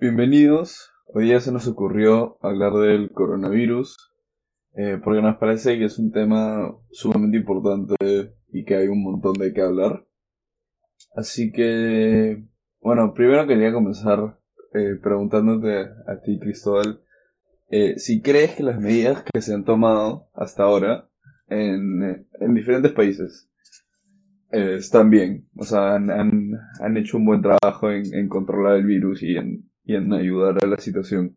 Bienvenidos. Hoy día se nos ocurrió hablar del coronavirus, eh, porque nos parece que es un tema sumamente importante y que hay un montón de qué hablar. Así que, bueno, primero quería comenzar eh, preguntándote a ti, Cristóbal, eh, si crees que las medidas que se han tomado hasta ahora en, en diferentes países eh, están bien, o sea, han, han, han, hecho un buen trabajo en, en controlar el virus y en, y en ayudar a la situación.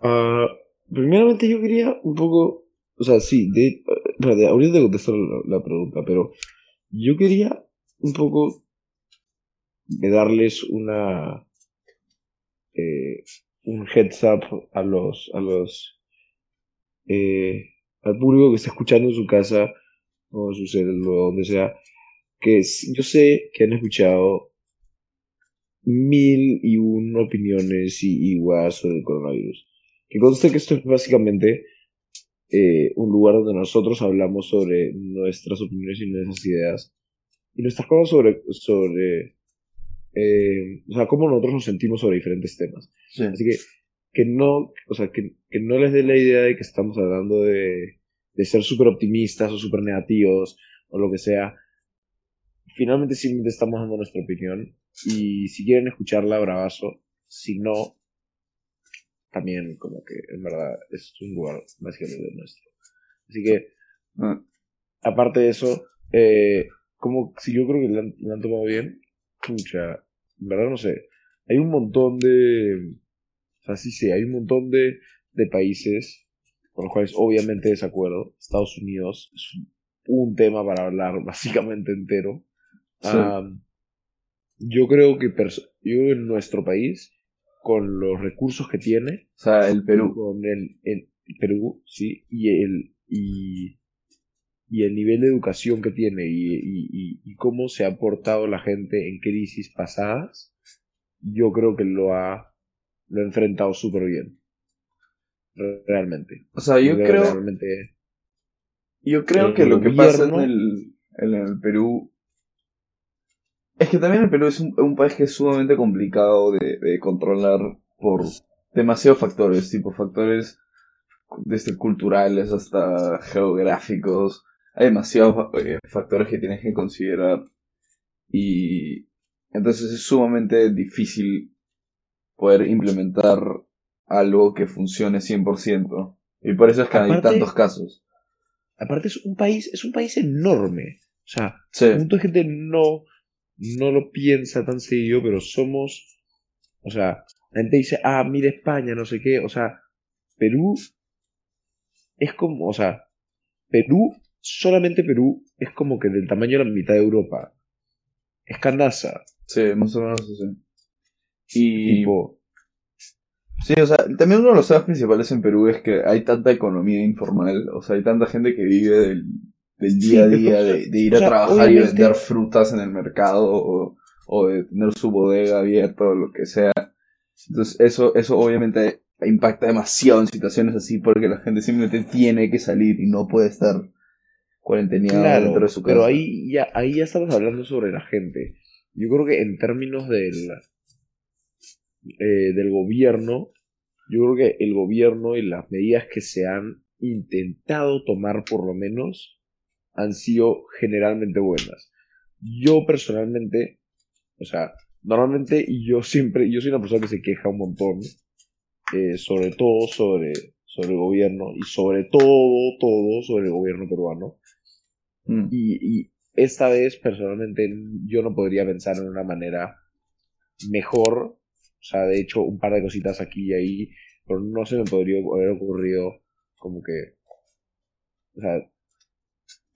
Uh, primeramente yo quería un poco, o sea, sí, de, de ahorita te contestar la, la, pregunta, pero yo quería un poco de darles una eh, un heads up a los a los eh, al público que está escuchando en su casa o en su celular, donde sea, que yo sé que han escuchado mil y una opiniones y, igual sobre el coronavirus. Que conste que esto es básicamente eh, un lugar donde nosotros hablamos sobre nuestras opiniones y nuestras ideas y nuestras cosas sobre, sobre eh, o sea, cómo nosotros nos sentimos sobre diferentes temas. Sí. Así que, que no, o sea, que, que no les dé la idea de que estamos hablando de, de ser súper optimistas o súper negativos o lo que sea. Finalmente simplemente estamos dando nuestra opinión y si quieren escucharla, bravazo. Si no, también como que en verdad es un lugar básicamente nuestro. Así que, Ah, aparte de eso, eh, como si yo creo que lo han, tomado bien, pucha, en verdad no sé. Hay un montón de, o sea, sí, sí, hay un montón de, de países con los cuales obviamente desacuerdo. Estados Unidos es un, un tema para hablar básicamente entero. Sí. Um, yo creo que yo en nuestro país, con los recursos que tiene, o sea, el Perú. con el, el Perú, sí, y el y, y el nivel de educación que tiene y, y, y, cómo se ha portado la gente en crisis pasadas, yo creo que lo ha lo ha enfrentado súper bien. Re- Realmente. O sea, yo creo, realmente yo creo que lo que pasa en el, en el Perú es que también el Perú es un, un país que es sumamente complicado de, de controlar por demasiados factores, tipo factores desde culturales hasta geográficos. Hay demasiados eh, factores que tienes que considerar. Y entonces es sumamente difícil poder implementar algo que funcione 100%. Y por eso es que hay tantos casos. aparte es un país es un país enorme. O sea, Sí, un montón de gente no, no lo piensa tan seguido, pero somos, o sea, la gente dice, ah, mira España, no sé qué, o sea, Perú es como, o sea, Perú, solamente Perú es como que del tamaño de la mitad de Europa. Es Candaza, sí, más o menos así. Y tipo, sí, o sea, también uno de los temas principales en Perú es que hay tanta economía informal, o sea, hay tanta gente que vive del, del día a día, de, de ir a sea, trabajar y vender frutas en el mercado o, o de tener su bodega abierta o lo que sea. Entonces, eso, eso obviamente impacta demasiado en situaciones así porque la gente simplemente tiene que salir y no puede estar cuarenteneado claro, dentro de su casa. pero ahí ya, ahí ya estamos hablando sobre la gente. Yo creo que en términos del, eh, del gobierno, yo creo que el gobierno y las medidas que se han intentado tomar por lo menos han sido generalmente buenas. Yo personalmente, o sea, normalmente yo siempre, yo soy una persona que se queja un montón, eh, sobre todo sobre, sobre el gobierno y sobre todo, todo sobre el gobierno peruano. Mm. Y, y esta vez, personalmente, yo no podría pensar en una manera mejor. O sea, de hecho, un par de cositas aquí y ahí, pero no se me podría haber ocurrido como que... O sea,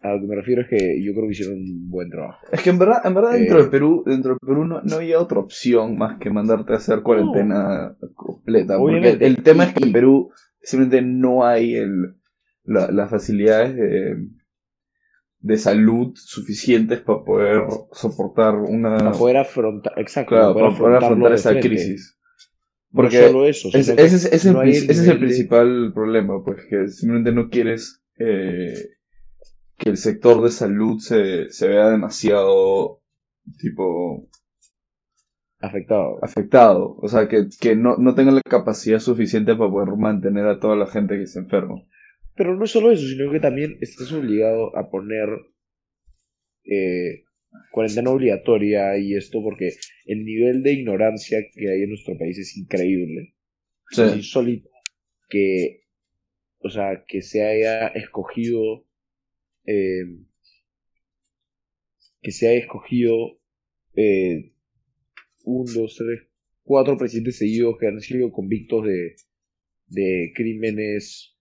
a lo que me refiero es que yo creo que hicieron un buen trabajo. Es que en verdad, en verdad Eh, dentro del Perú, dentro del Perú no, no había otra opción más que mandarte a hacer cuarentena completa. Porque el tema es que en Perú simplemente no hay el, la- las facilidades de, de salud suficientes para poder soportar una Para poder afrontar, exacto, claro, para para poder afrontar esa crisis. No Porque solo eso, Es- ese, es, el, no ese es el de- principal problema, pues que simplemente no quieres eh, que el sector de salud se, se vea demasiado tipo afectado. afectado. O sea, que, que no, no tenga la capacidad suficiente para poder mantener a toda la gente que se enferma. Pero no solo eso, sino que también estás obligado a poner eh, cuarentena obligatoria y esto porque el nivel de ignorancia que hay en nuestro país es increíble. Sí. Es insólito que, o sea, que se haya escogido, eh, que se haya escogido eh, un, dos, tres, cuatro presidentes seguidos que han sido convictos de, de crímenes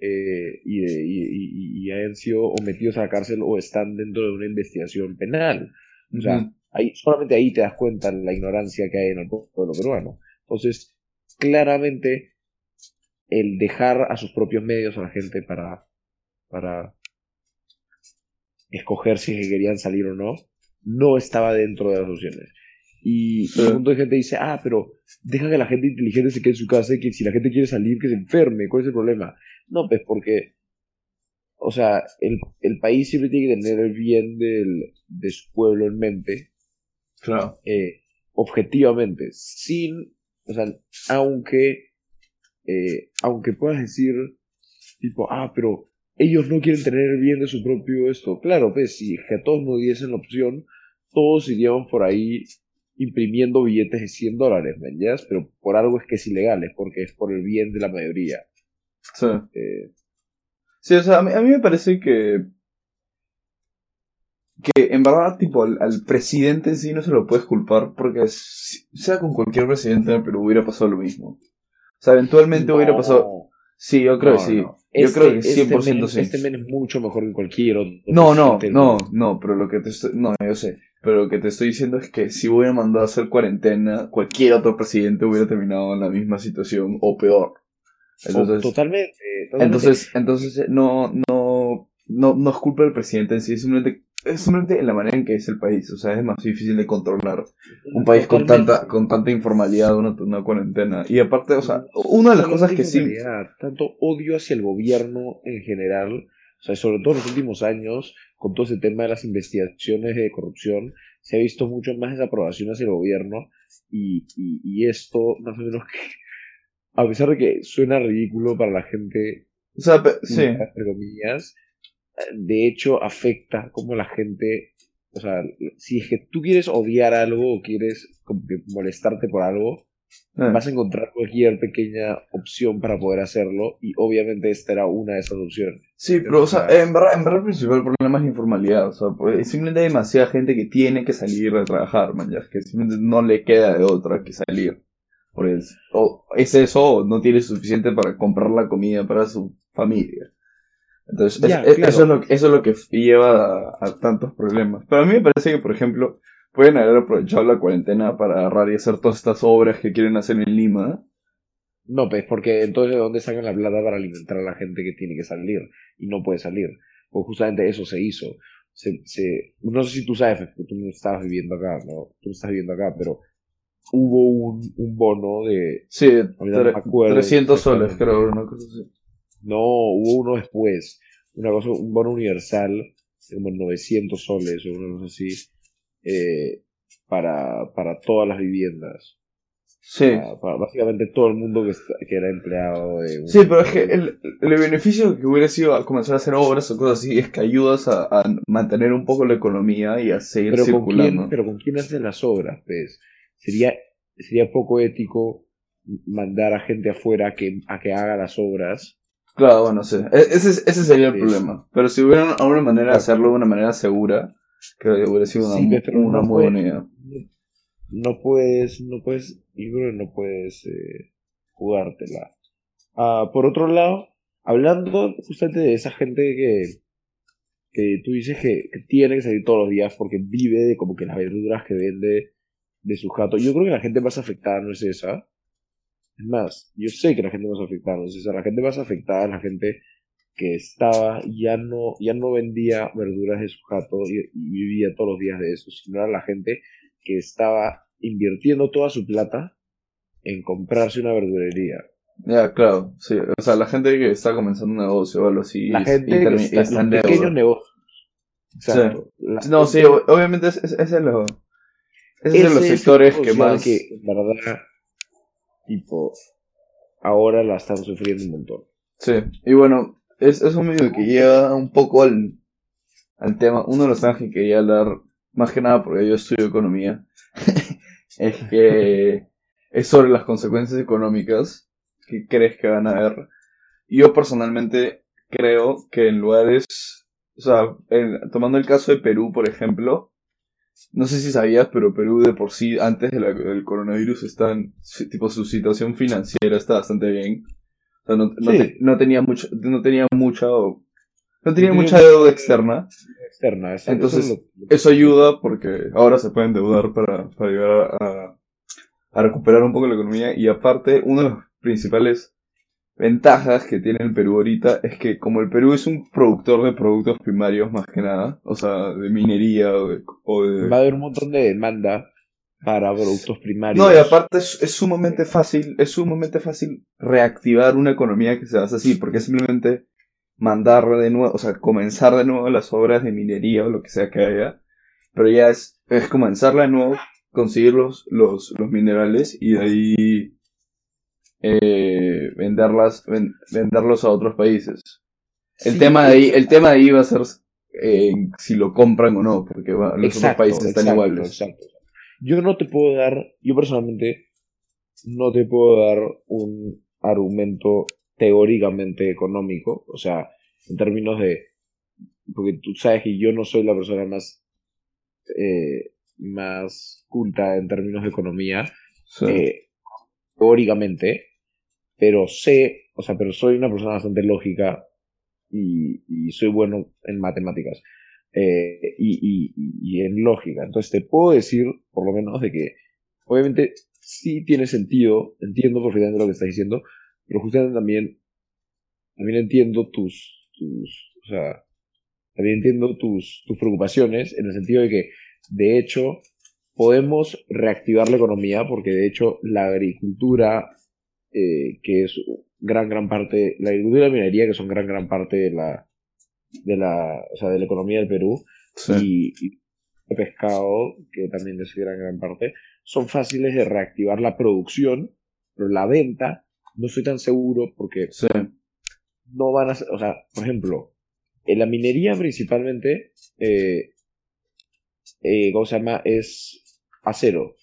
eh, y, de- y, y- y hayan sido o metidos a la cárcel o están dentro de una investigación penal. O sea, ahí, solamente ahí te das cuenta la ignorancia que hay en el pueblo peruano. Entonces, claramente, el dejar a sus propios medios a la gente para, para escoger si es que querían salir o no, no estaba dentro de las opciones. Y, un montón de gente dice, ah, pero deja que la gente inteligente se quede en su casa y que si la gente quiere salir, que se enferme, ¿cuál es el problema? No, pues porque, o sea, el, el país siempre tiene que tener el bien del, de su pueblo en mente, Claro. eh, objetivamente, sin, o sea, aunque, eh, aunque puedas decir, tipo, ah, pero ellos no quieren tener el bien de su propio esto. Claro, pues, si es que a todos nos diesen la opción, todos iríamos por ahí imprimiendo billetes de 100 dólares, ¿me entiendes? Pero por algo es que es ilegal, es porque es por el bien de la mayoría. Sí. Eh, Sí, o sea, a mí, a mí me parece que. Que en verdad, tipo, al, al presidente en sí no se lo puedes culpar porque, sea con cualquier presidente en Perú, hubiera pasado lo mismo. O sea, eventualmente hubiera pasado. Sí, yo creo no, que sí. no. Yo Este- creo que este 100% men- sí. Este men es mucho mejor que cualquier otro. No, no, no, no, pero lo que te estoy, no, yo sé, pero lo que te estoy diciendo es que si hubiera mandado a hacer cuarentena, cualquier otro presidente hubiera terminado en la misma situación o peor. Entonces, totalmente, totalmente. entonces, entonces no, no, no, no es culpa del presidente en sí, es simplemente, es simplemente en la manera en que es el país, o sea, es más difícil de controlar un país con tanta, con tanta informalidad, una, una cuarentena. Y aparte, o sea, una de las cosas que sí, Tanto odio hacia el gobierno en general, o sea, sobre todo en los últimos años, con todo ese tema de las investigaciones de corrupción, se ha visto mucho más desaprobación hacia el gobierno y, y, y esto, más o menos que, a pesar de que suena ridículo para la gente, o sea, sí, entre comillas, de hecho afecta como la gente, o sea, si es que tú quieres odiar algo o quieres como que molestarte por algo, eh. vas a encontrar cualquier pequeña opción para poder hacerlo y obviamente esta era una de esas opciones. Sí, pero o sea, en verdad, en verdad el principal problema es la informalidad, o sea, pues, simplemente hay demasiada gente que tiene que salir a trabajar, man, ya, que simplemente no le queda de otra que salir. Por o es eso, o no tiene suficiente para comprar la comida para su familia. Entonces, es- Ya, es- claro. eso, es lo, eso es lo que lleva a, a tantos problemas. Pero a mí me parece que, por ejemplo, pueden haber aprovechado la cuarentena para agarrar y hacer todas estas obras que quieren hacer en Lima. No, pues porque entonces ¿de dónde sacan la plata para alimentar a la gente que tiene que salir y no puede salir? Pues justamente eso se hizo. Se, se, no sé si tú sabes, porque tú no estabas viviendo acá, ¿no? Tú no estás viviendo acá, pero hubo un, un bono de... Sí, no me acuerdo 300 soles, creo, una cosa así. No, hubo uno después. Una cosa, un bono universal de como 900 soles o una cosa así. eh, para, para todas las viviendas. Sí. Para, para básicamente todo el mundo que, está- que era empleado de... un- Sí, pero es que el, el beneficio que hubiera sido a comenzar a hacer obras o cosas así es que ayudas a, a mantener un poco la economía y a seguir pero con quién, pero con quién hacen las obras, pues. Sería, sería poco ético mandar a gente afuera a que, a que haga las obras. Claro, bueno, sí. E- Ese, es- ese sería el Sí. problema. Pero si hubiera una manera de hacerlo de una manera segura, creo que hubiera sido una, Sí, mu- pero una no muy puede- buena idea. No puedes, no puedes, yo creo que no puedes eh, jugártela. Ah, por otro lado, hablando justamente de esa gente que, que tú dices que, que tiene que salir todos los días porque vive de como que las verduras que vende de su jato. Yo creo que la gente más afectada no es esa. Es más, yo sé que la gente más afectada no es esa. La gente más afectada es la gente que estaba, ya no, ya no vendía verduras de su jato y, y vivía todos los días de eso, sino era la gente que estaba invirtiendo toda su plata en comprarse una verdurería. Ya, claro, sí. O sea, la gente que está comenzando un negocio o algo así. La gente que está, está en pequeños negocios. Exacto. La No, sí, gente- o- obviamente ese es lo, Ese es de los sectores que más... que, verdad, tipo, ahora la están sufriendo un montón. Sí, y bueno, es, es un medio que lleva un poco al, al tema, uno de los temas que quería hablar, más que nada porque yo estudio economía, es que es sobre las consecuencias económicas que crees que van a haber. Yo personalmente creo que en lugares, o sea, en- tomando el caso de Perú, por ejemplo, no sé si sabías, pero Perú de por sí, antes de la- del coronavirus, está en- tipo, su situación financiera está bastante bien. O sea, no, no Sí. te- no tenía mucho, no tenía mucha, no tenía tenía mucha deuda externa. Externa, eso- Entonces, eso es lo- Eso ayuda porque ahora se pueden endeudar para, para ayudar a, a recuperar un poco la economía. Y aparte, una de las principales ventajas que tiene el Perú ahorita es que como el Perú es un productor de productos primarios más que nada, o sea, de minería o de... o de- va a haber un montón de demanda para productos primarios. No, y aparte es, es sumamente fácil, es sumamente fácil reactivar una economía que se basa así, porque es simplemente mandar de nuevo, o sea, comenzar de nuevo las obras de minería o lo que sea que haya, pero ya es, es comenzarla de nuevo, conseguir los, los, los minerales y de ahí eh, venderlas, ven- venderlos a otros países. El Sí, tema de ahí, el tema de ahí va a ser eh, si lo compran o no, porque va- los otros países están exacto, iguales. exacto. Yo no te puedo dar, yo personalmente no te puedo dar un argumento teóricamente económico, o sea, en términos de, porque tú sabes que yo no soy la persona más, eh, más culta en términos de economía, Sí. eh, teóricamente, pero sé, o sea, pero soy una persona bastante lógica y, soy bueno en matemáticas eh, y en lógica. Entonces te puedo decir, por lo menos, de que obviamente sí tiene sentido, entiendo perfectamente lo que estás diciendo, pero justamente también, también entiendo tus, tus, o sea, también entiendo tus, tus preocupaciones en el sentido de que, de hecho, podemos reactivar la economía porque, de hecho, la agricultura, eh, que es gran, gran parte, la agricultura y la minería, que son gran, gran parte de la, de la, o sea, de la economía del Perú, Sí. y, y el pescado, que también es gran, gran parte, son fáciles de reactivar la producción, pero la venta no estoy tan seguro porque Sí. no van a ser, o sea, por ejemplo, en la minería principalmente, eh, eh, ¿cómo se llama? Es acero,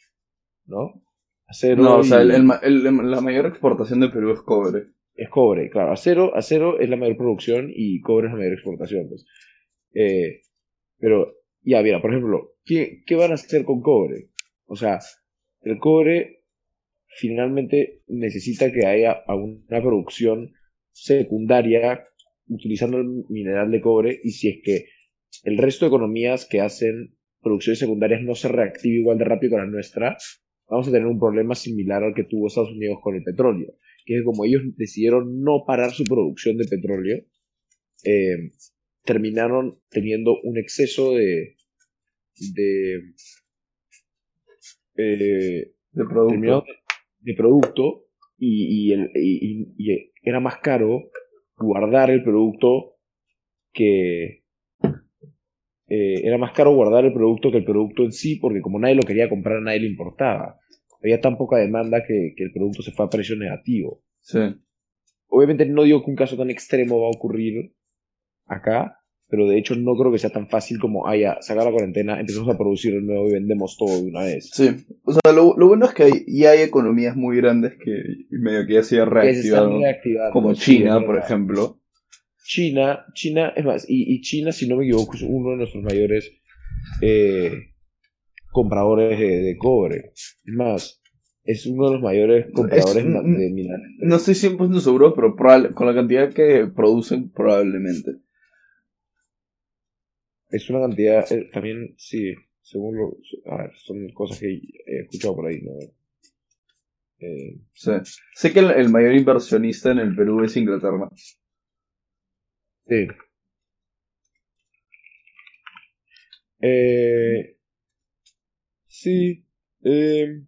¿no? Acero No, o sea, el- la mayor exportación de Perú es cobre. es cobre, claro. Acero, acero es la mayor producción y cobre es la mayor exportación. pues. Eh, pero, ya, mira, por ejemplo, ¿qué, ¿qué van a hacer con cobre? O sea, el cobre finalmente necesita que haya una producción secundaria utilizando el mineral de cobre y si es que el resto de economías que hacen producciones secundarias no se reactiva igual de rápido que la nuestra, vamos a tener un problema similar al que tuvo Estados Unidos con el petróleo, que es que como ellos decidieron no parar su producción de petróleo, eh, terminaron teniendo un exceso de de eh, De producto. de producto y, y, el- y- y era más caro guardar el producto que eh, era más caro guardar el producto que el producto en sí porque como nadie lo quería comprar nadie lo importaba había tan poca demanda que, que el producto se fue a precio negativo Sí. obviamente no digo que un caso tan extremo va a ocurrir acá pero de hecho no creo que sea tan fácil como ah, ya, sacar la cuarentena empezamos a producir de nuevo y vendemos todo de una vez Sí. O sea, lo, lo bueno es que hay, ya hay economías muy grandes que medio que ya se han reactivado. Como China, por ejemplo. China, China, es más, y, y China, si no me equivoco, es uno de nuestros mayores eh, compradores de, de cobre. Es más, es uno de los mayores compradores Es- de minerales. No estoy 100% seguro, pero probable- con la cantidad que producen, probablemente. Es una cantidad, eh, también, sí, según lo. A ver, son cosas que he escuchado por ahí, ¿no? Eh, Sí. Sé que el, el mayor inversionista en el Perú es Inglaterra. Sí. Eh, sí. eh,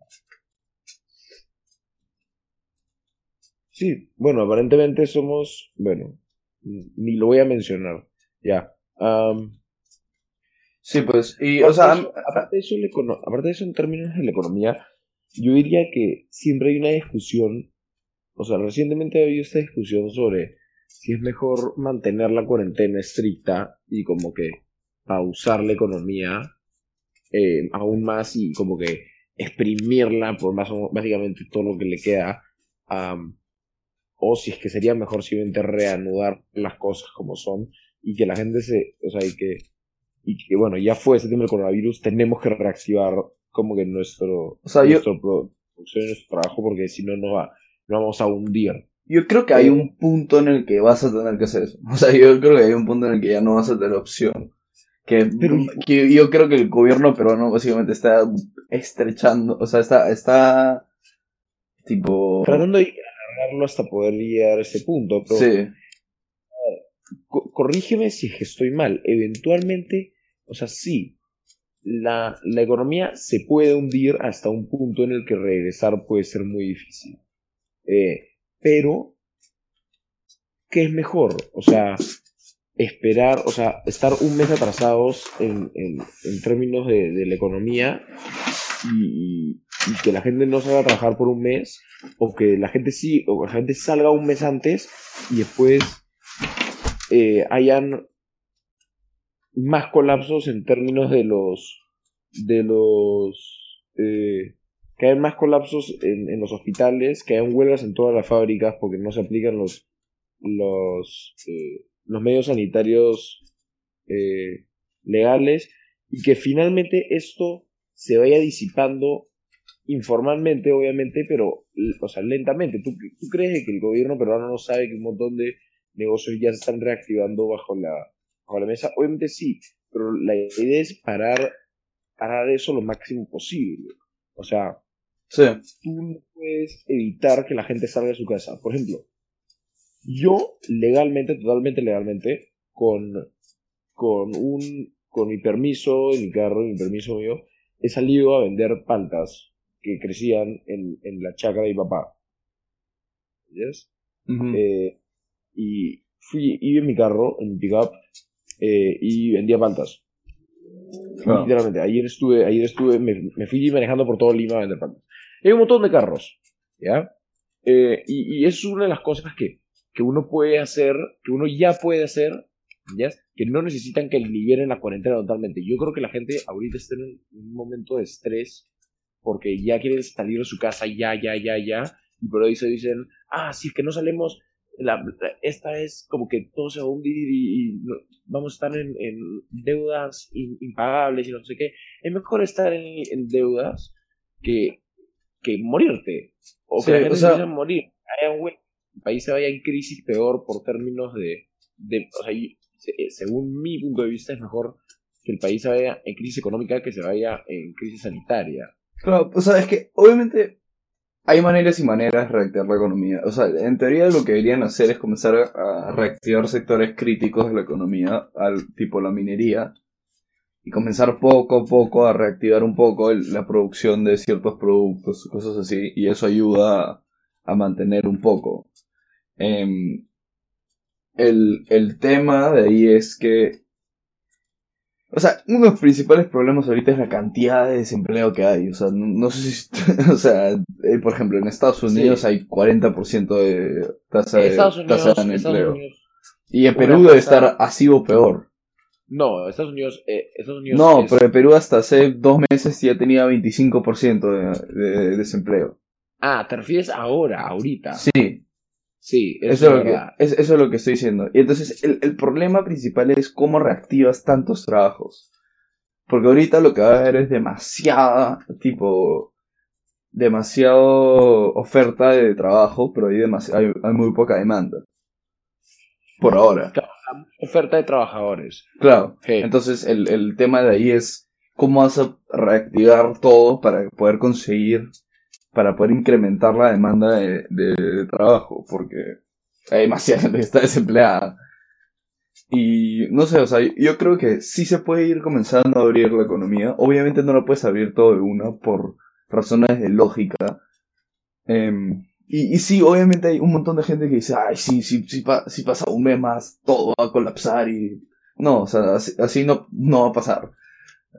sí, bueno, aparentemente somos, bueno, ni lo voy a mencionar, ya. Sí, pues, y, o sea, aparte de, eso, aparte de eso, en términos de la economía, yo diría que siempre hay una discusión, o sea, recientemente ha habido esta discusión sobre si es mejor mantener la cuarentena estricta y como que pausar la economía eh, aún más y como que exprimirla por más o básicamente todo lo que le queda. o si es que sería mejor simplemente reanudar las cosas como son y que la gente se, o sea, y que, y que bueno, ya fue ese tema del coronavirus, tenemos que reactivar como que nuestro, o sea, nuestro producción, nuestro trabajo, porque si no nos, va, nos vamos a hundir. Yo creo que hay un punto en el que vas a tener que hacer eso. O sea, yo creo que hay un punto en el que ya no vas a tener opción. Que, yo creo que el gobierno peruano básicamente está estrechando, o sea, está, está tipo... Tratando de agarrarlo hasta poder llegar a ese punto. Pero, sí. corrígeme si estoy mal. Eventualmente, o sea, sí, la, la economía se puede hundir hasta un punto en el que regresar puede ser muy difícil. Eh, pero, ¿qué es mejor? O sea, esperar, o sea, estar un mes atrasados en, en, términos de, la economía y, que la gente no salga a trabajar por un mes, o que la gente sí, o que la gente salga un mes antes y después eh, hayan más colapsos en términos de los de los eh, que hayan más colapsos en, en, los hospitales, que hayan huelgas en todas las fábricas porque no se aplican los los eh, medios sanitarios eh, legales y que finalmente esto se vaya disipando informalmente, obviamente, pero, o sea, lentamente. ¿Tú, ¿Tú crees que el gobierno peruano no sabe que un montón de negocios ya se están reactivando bajo la, bajo la mesa? Obviamente sí, pero la idea es parar, parar eso lo máximo posible. O sea, tú no puedes evitar que la gente salga de su casa. Por ejemplo, yo legalmente, totalmente legalmente, con, con un con mi permiso en mi carro, mi permiso mío, he salido a vender paltas que crecían en, en la chacra de mi papá. ¿Yes? Eh, y fui, iba en mi carro, en mi pickup, eh, y vendía paltas. Literalmente, ayer estuve, ayer estuve, me, me, fui manejando por todo Lima a vender paltas. Hay un montón de carros, ¿ya? Eh, y, y es una de las cosas que, que uno puede hacer, que uno ya puede hacer, ¿ya? que no necesitan que liberen la cuarentena totalmente. Yo creo que la gente ahorita está en un, momento de estrés porque ya quieren salir de su casa ya, ya, ya, ya, y por eso dicen, ah, si es que no salimos, la, esta es como que todo se va a hundir y, vamos a estar en, deudas impagables y no sé qué. Es mejor estar en, deudas que, que morirte. O que la gente morir. Hay un el país se vaya en crisis peor por términos de, de o sea, eh, según mi punto de vista es mejor que el país se vaya en crisis económica que se vaya en crisis sanitaria. Claro, o sea, es que obviamente hay maneras y maneras de reactivar la economía. O sea, en teoría lo que deberían hacer es comenzar a reactivar sectores críticos de la economía, al tipo la minería, y comenzar poco a poco a reactivar un poco la producción de ciertos productos, cosas así, y eso ayuda a mantener un poco. Em, el, el tema de ahí es que o sea, uno de los principales problemas ahorita es la cantidad de desempleo que hay. O sea, no, sé si. O sea, eh, por ejemplo, en Estados Unidos hay 40% de tasa de, tasa de empleo. Y en Perú debe estar así o peor. No, Estados Unidos. Eh, Estados Unidos no, pero en Perú hasta hace dos meses ya tenía 25% de, de desempleo. Ah, ¿te refieres ahora, ahorita? Sí. Sí, eso, es lo que, eso es lo que estoy diciendo. Y entonces el, el, problema principal es cómo reactivas tantos trabajos. Porque ahorita lo que va a haber es demasiada, tipo, demasiado oferta de trabajo, pero hay, hay, hay muy poca demanda. Por ahora. Oferta de trabajadores. Claro. Entonces el, el tema de ahí es cómo vas a reactivar todo para poder conseguir para poder incrementar la demanda de, trabajo, porque hay demasiada gente que está desempleada. Y no sé, o sea, yo creo que sí se puede ir comenzando a abrir la economía. Obviamente no lo puedes abrir todo de una por razones de lógica. Em, y, y, sí, obviamente hay un montón de gente que dice, ay, sí, sí, sí, si pasa un mes más, todo va a colapsar y... No, o sea, así, no, no va a pasar.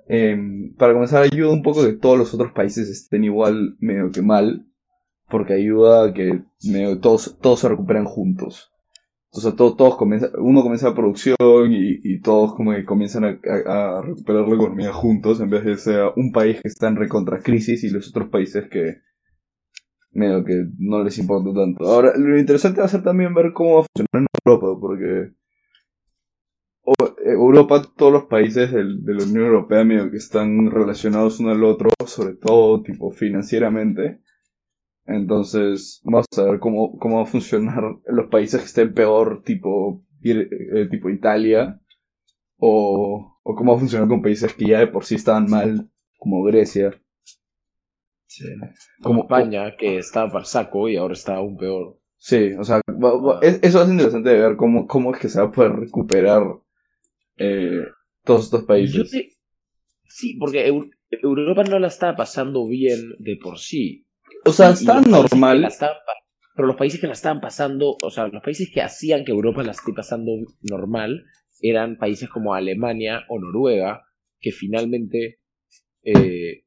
em, para comenzar ayuda un poco que todos los otros países estén igual medio que mal, porque ayuda a que medio todos, todos se recuperen juntos. O sea, todos, todos comienza, uno comienza la producción y, todos como que comienzan a, recuperar la economía juntos en vez de ser un país que está en recontra crisis y los otros países que medio que no les importa tanto. Ahora, lo interesante va a ser también ver cómo va a funcionar en Europa, porque Europa, todos los países de la Unión Europea medio que están relacionados uno al otro, sobre todo tipo financieramente. Entonces, vamos a ver cómo, cómo va a funcionar los países que estén peor, tipo, eh, tipo Italia, o, o cómo va a funcionar con países que ya de por sí estaban mal, como Grecia. Sí. Como España, que estaba para saco y ahora está aún peor. Sí, o sea, eso es interesante de ver cómo, cómo es que se va a poder recuperar eh, todos estos países. Te... Sí, porque Europa no la está pasando bien de por sí. O sea, está normal. Estaban, pero los países que la estaban pasando, o sea, los países que hacían que Europa la esté pasando normal eran países como Alemania o Noruega, que finalmente eh,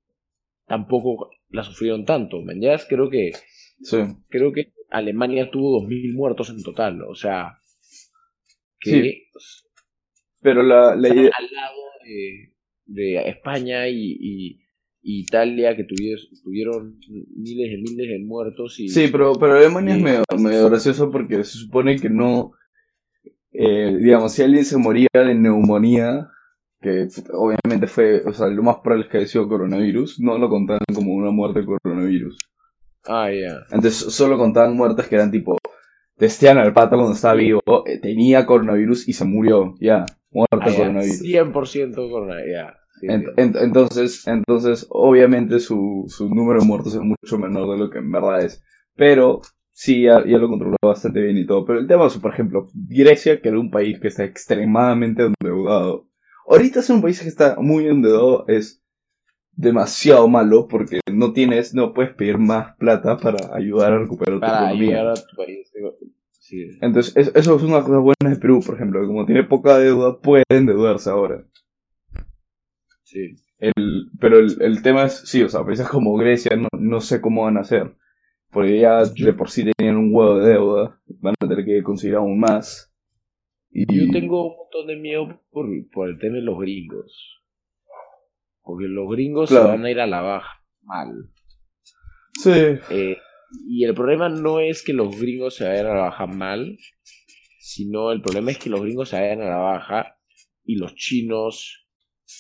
tampoco la sufrieron tanto. ¿Mañas? Creo que sí. creo que Alemania tuvo 2.000 muertos en total. O sea, que sí. Pero la, la idea... al lado de, de España y, y, y, Italia que tuvieron, tuvieron miles y miles de muertos. Y, sí, pero, pero Alemania y, es medio, medio gracioso porque se supone que no... Eh, digamos, si alguien se moría de neumonía, que obviamente fue, o sea, lo más probable es que haya sido coronavirus, no lo contaban como una muerte de coronavirus. Ah, ya. Yeah. Entonces solo contaban muertes que eran tipo, testean al pato cuando estaba vivo, eh, tenía coronavirus y se murió, ya, muerto ah, de coronavirus. 100% coronavirus, ya. Sí, entonces, entonces, obviamente su, su número de muertos es mucho menor de lo que en verdad es. Pero sí, ya, ya, lo controló bastante bien y todo. Pero el tema es, por ejemplo, Grecia, que era un país que está extremadamente endeudado. Ahorita es un país que está muy endeudado, es demasiado malo porque no tienes, no puedes pedir más plata para ayudar a recuperar para tu economía. Ayudar a tu país. Sí. Entonces, es, eso es una cosa buena de Perú, por ejemplo, como tiene poca deuda, puede endeudarse ahora. Sí. El, pero el, el, tema es, sí, o sea, países como Grecia no, no sé cómo van a hacer. Porque ya de por sí tenían un huevo de deuda, van a tener que conseguir aún más. Y... Yo tengo un montón de miedo por, por el tema de los gringos. Porque los gringos claro. se van a ir a la baja mal. Sí. Eh, y el problema no es que los gringos se vayan a la baja mal, sino el problema es que los gringos se vayan a la baja y los chinos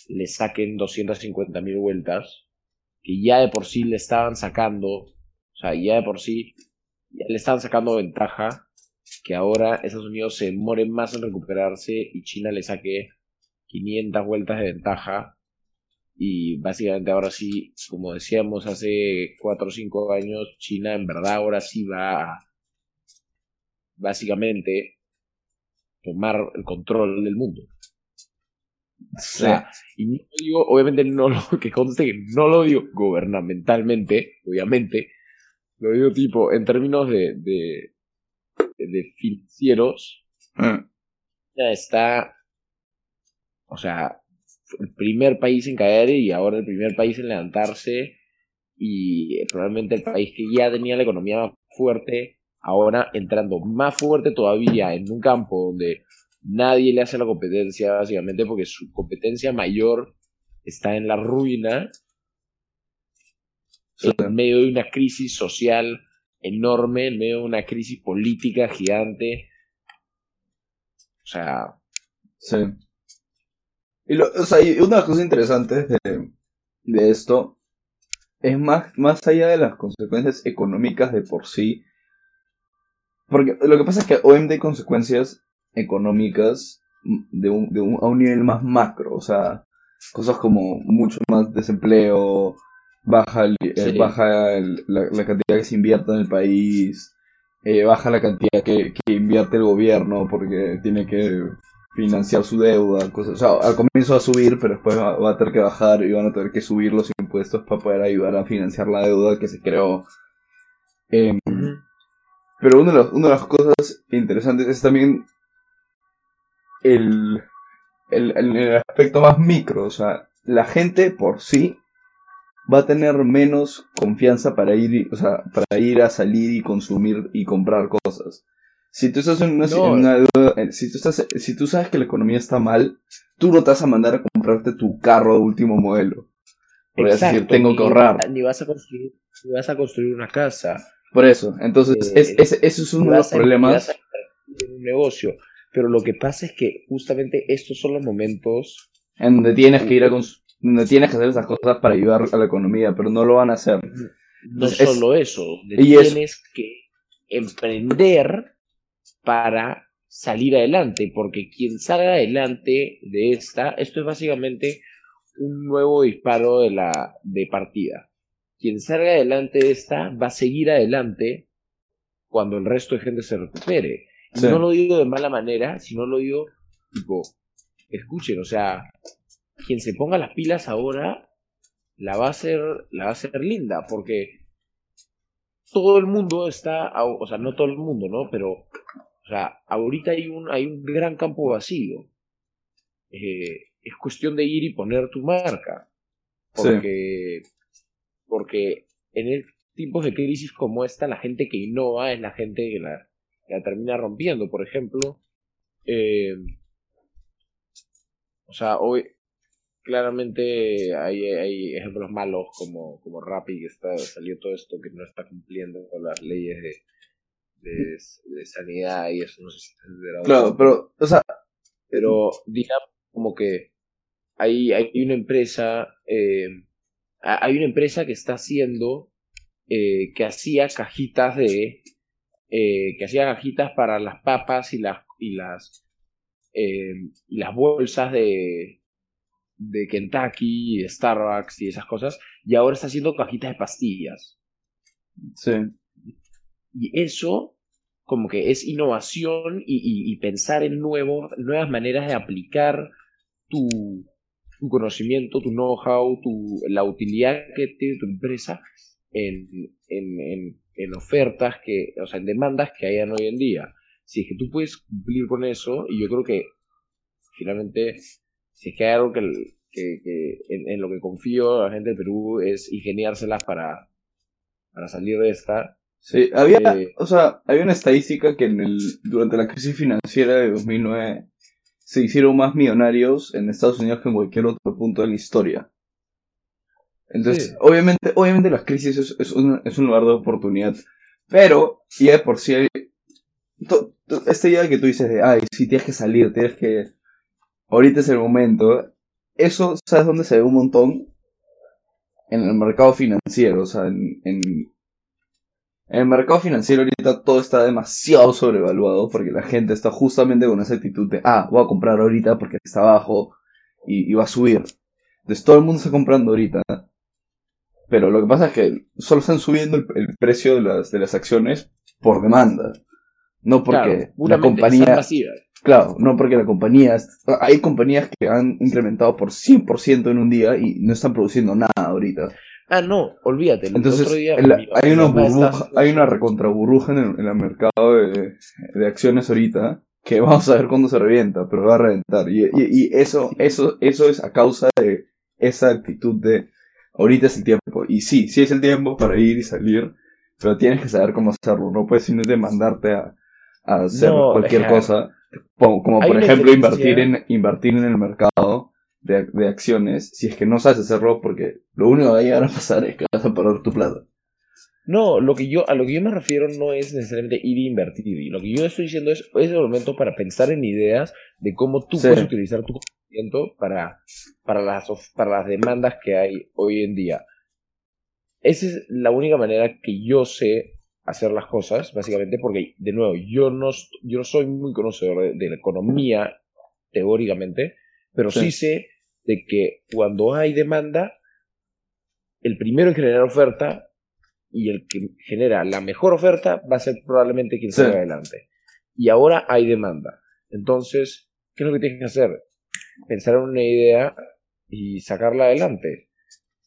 le saquen 250 mil vueltas, que ya de por sí le estaban sacando, o sea, ya de por sí ya le estaban sacando ventaja, que ahora Estados Unidos se demore más en recuperarse y China le saque 500 vueltas de ventaja y básicamente ahora sí, como decíamos hace 4 o 5 años, China en verdad ahora sí va a básicamente tomar el control del mundo. O sea, y no digo, obviamente no lo que conste que no lo digo gubernamentalmente, obviamente, lo digo tipo en términos de, de, de financieros, mm. ya está, o sea, el primer país en caer y ahora el primer país en levantarse y probablemente el país que ya tenía la economía más fuerte, ahora entrando más fuerte todavía en un campo donde nadie le hace la competencia básicamente porque su competencia mayor está en la ruina sí. en medio de una crisis social enorme, en medio una crisis política gigante. O sea, sí. Y, lo, o sea, y una cosas interesantes de, de esto es más, más allá de las consecuencias económicas de por sí. Porque lo que pasa es que obviamente hay consecuencias económicas de un, de un, a un nivel más macro. O sea, cosas como mucho más desempleo, baja, el, sí. eh, baja el, la, la, cantidad que se invierte en el país, eh, baja la cantidad que, que invierte el gobierno porque tiene que financiar su deuda, cosas, o sea, al comienzo va a subir, pero después va, va, a tener que bajar y van a tener que subir los impuestos para poder ayudar a financiar la deuda que se creó. Eh, uh -huh. Pero una de, las, una de las cosas interesantes es también el, el, el, el, aspecto más micro, o sea, la gente por sí va a tener menos confianza para ir, o sea, para ir a salir y consumir y comprar cosas. Si tú estás en una, No. en una deuda- en- si tú estás, si tú sabes que la economía está mal, tú no te vas a mandar a comprarte tu carro de último modelo. Porque vas a decir, tengo que ahorrar. Ni vas a construir, ni vas a construir una casa. Por eso, entonces, Eh, es, es- eso es uno de los problemas. a en un negocio. Pero lo que pasa es que justamente estos son los momentos en donde tienes que ir a cons- donde tienes que hacer esas cosas para ayudar a la economía, pero no lo van a hacer. No Entonces, es- solo eso, y tienes que emprender para salir adelante, porque quien salga adelante de esta, esto es básicamente un nuevo disparo de la de partida. Quien salga adelante de esta va a seguir adelante cuando el resto de gente se recupere. Y Sí. no lo digo de mala manera, sino lo digo tipo, escuchen, o sea, quien se ponga las pilas ahora la va a hacer, la va a hacer linda, porque todo el mundo está, o sea, no todo el mundo, ¿no? Pero, o sea, ahorita hay un, hay un gran campo vacío. Eh, es cuestión de ir y poner tu marca. Sí. Porque, porque en el tipos de crisis como esta, la gente que innova es la gente que la, que la termina rompiendo. Por ejemplo, eh, o sea, hoy claramente hay, hay ejemplos malos como, como Rappi, que está, salió todo esto que no está cumpliendo con las leyes de, de, de sanidad y eso, no sé si enterado. Claro, pero, o sea, Pero digamos como que hay, hay una empresa, eh, ha- hay una empresa que está haciendo, eh, que hacía cajitas de, eh, que hacía cajitas para las papas y las, y las, eh, y las bolsas de, de Kentucky, Starbucks y esas cosas, y ahora está haciendo cajitas de pastillas. sí. Y eso como que es innovación y, y- y pensar en nuevo, nuevas maneras de aplicar tu, tu conocimiento, tu know-how, tu, la utilidad que tiene tu empresa en, en, en, en ofertas, que, o sea, en demandas que hayan hoy en día. Si es que tú puedes cumplir con eso, y yo creo que finalmente, si es que hay algo que, que, que en, en lo que confío la gente de Perú es ingeniárselas para, para salir de esta, Sí, había, Eh, o sea, había una estadística que en el, durante la crisis financiera de 2009 se hicieron más millonarios en Estados Unidos que en cualquier otro punto de la historia. Entonces, Sí. obviamente, obviamente las crisis es, es, un, es un lugar de oportunidad, pero ya de por sí hay, to- to- esta idea que tú dices de, ay, si tienes que salir, tienes que, ahorita es el momento, eso, ¿sabes dónde se ve un montón? En el mercado financiero, o sea, en, el mercado financiero ahorita todo está demasiado sobrevaluado porque la gente está justamente con esa actitud de, ah, voy a comprar ahorita porque está abajo y, y va a subir. Entonces todo el mundo está comprando ahorita. Pero lo que pasa es que solo están subiendo el, el precio de las, de las acciones por demanda. No porque Claro, la compañía... Claro, no porque la compañía... Hay compañías que han incrementado por 100% en un día y no están produciendo nada ahorita. Ah, no, olvídate. El Entonces, otro día, mi- hay una burbuja, hay una recontra burbuja en el, en el mercado de, de acciones ahorita que vamos a ver cuándo se revienta, pero va a reventar. Y, y- y eso, eso, eso es a causa de esa actitud de ahorita es el tiempo. Y sí, sí es el tiempo para ir y salir, pero tienes que saber cómo hacerlo. No puedes simplemente mandarte a, a hacer No, cualquier cosa, como, por ejemplo invertir en, invertir en el mercado de, de acciones, si es que no sabes hacerlo, porque lo único que va a llegar a pasar es que vas a perder tu plata. No, lo que yo, a lo que yo me refiero no es necesariamente ir a invertir. Y lo que yo estoy diciendo es, es el momento para pensar en ideas de cómo tú Sí. puedes utilizar tu conocimiento para, para, las, para las demandas que hay hoy en día. Esa es la única manera que yo sé hacer las cosas, básicamente, porque, de nuevo, yo no, yo no soy muy conocedor de, de la economía teóricamente, pero Sí. sí sé de que cuando hay demanda, el primero en generar oferta y el que genera la mejor oferta va a ser probablemente quien Sí. salga adelante. Y ahora hay demanda. Entonces, ¿qué es lo que tienes que hacer? Pensar en una idea y sacarla adelante.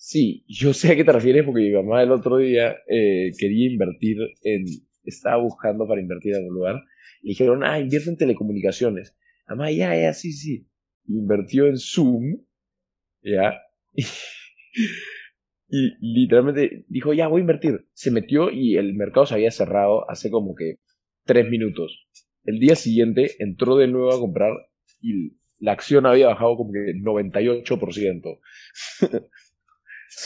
Sí, yo sé a qué te refieres porque mi mamá el otro día eh, quería invertir en... Estaba buscando para invertir en algún lugar. Le dijeron, ah, invierte en telecomunicaciones. Mamá, ya, ya, sí, sí. Invirtió en Zoom, ¿ya? Y, literalmente dijo, ya, voy a invertir. Se metió y el mercado se había cerrado hace como que tres minutos. El día siguiente entró de nuevo a comprar y la acción había bajado como que 98%.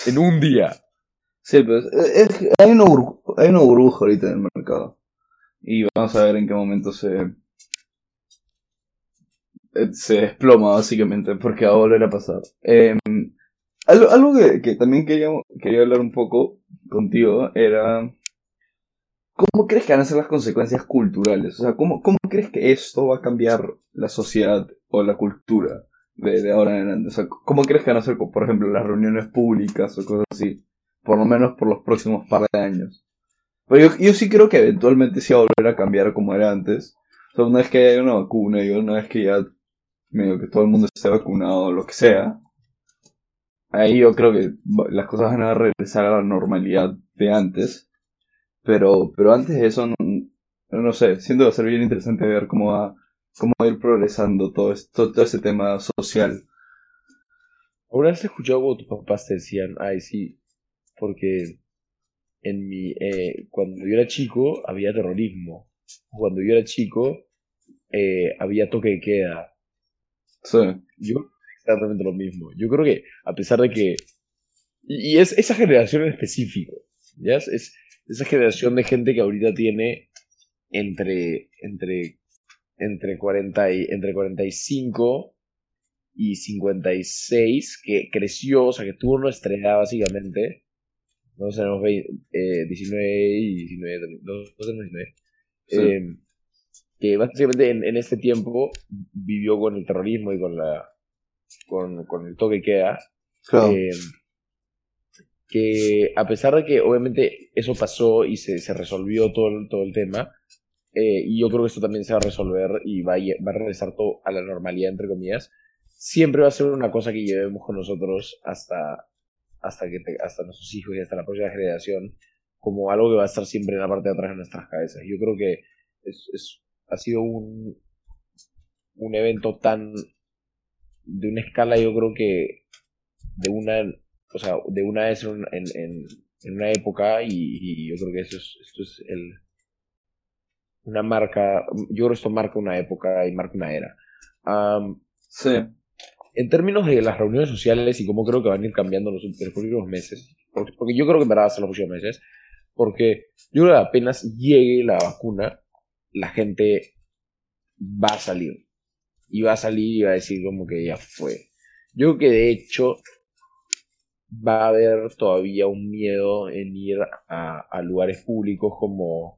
en un día. Sí, es, hay, una hay burbuja ahorita en el mercado. Y vamos a ver en qué momento se, eh, se desploma básicamente, porque va a volver a pasar. Eh, algo, que, también quería, quería hablar un poco contigo era... ¿Cómo crees que van a ser las consecuencias culturales? O sea, ¿cómo, ¿cómo crees que esto va a cambiar la sociedad o la cultura de, ahora en adelante? O sea, ¿cómo crees que van a ser, por ejemplo, las reuniones públicas o cosas así? Por lo menos por los próximos par de años. Pero yo, yo sí creo que eventualmente sí va a volver a cambiar como era antes. O sea, una vez que haya una vacuna y una vez que ya medio que todo el mundo esté vacunado o lo que sea, ahí yo creo que las cosas van a regresar a la normalidad de antes. Pero, pero antes de eso, no, no sé, siento que va a ser bien interesante ver cómo va, cómo ir progresando todo, esto, todo ese tema social. ¿Alguna vez escuchado cuando tus papás te decían, ay, sí, porque en mi, eh, cuando yo era chico había terrorismo. Cuando yo era chico eh, había toque de queda. Sí. Yo exactamente lo mismo. Yo creo que, a pesar de que. Y, es esa generación en específico. ¿ya? Es, esa generación de gente que ahorita tiene entre. entre. Entre, 40 y, entre 45 y 56, que creció, o sea, que tuvo nuestra edad básicamente. No tenemos 19 y 19, no, tenemos 19. Eh, que básicamente en, en, este tiempo vivió con el terrorismo y con la con, con el toque queda. Eh, que a pesar de que obviamente eso pasó y se, se resolvió todo, todo el tema, eh, y yo creo que esto también se va a resolver y va a, va a regresar todo a la normalidad, entre comillas, siempre va a ser una cosa que llevemos con nosotros hasta, hasta, que hasta nuestros hijos y hasta la próxima generación, como algo que va a estar siempre en la parte de atrás de nuestras cabezas. Yo creo que es, es, ha sido un, un evento tan de una escala, yo creo que de una, o sea, de una vez en, en, en una época y, yo creo que eso es, esto es el, una marca, yo creo que esto marca una época y marca una era. sí. En términos de las reuniones sociales y cómo creo que van a ir cambiando los, los próximos meses, porque, porque, yo creo que en verdad va a ser los próximos meses, porque yo creo que apenas llegue la vacuna, la gente va a salir y va a salir y va a decir como que ya fue. Yo creo que de hecho va a haber todavía un miedo en ir a, lugares públicos como,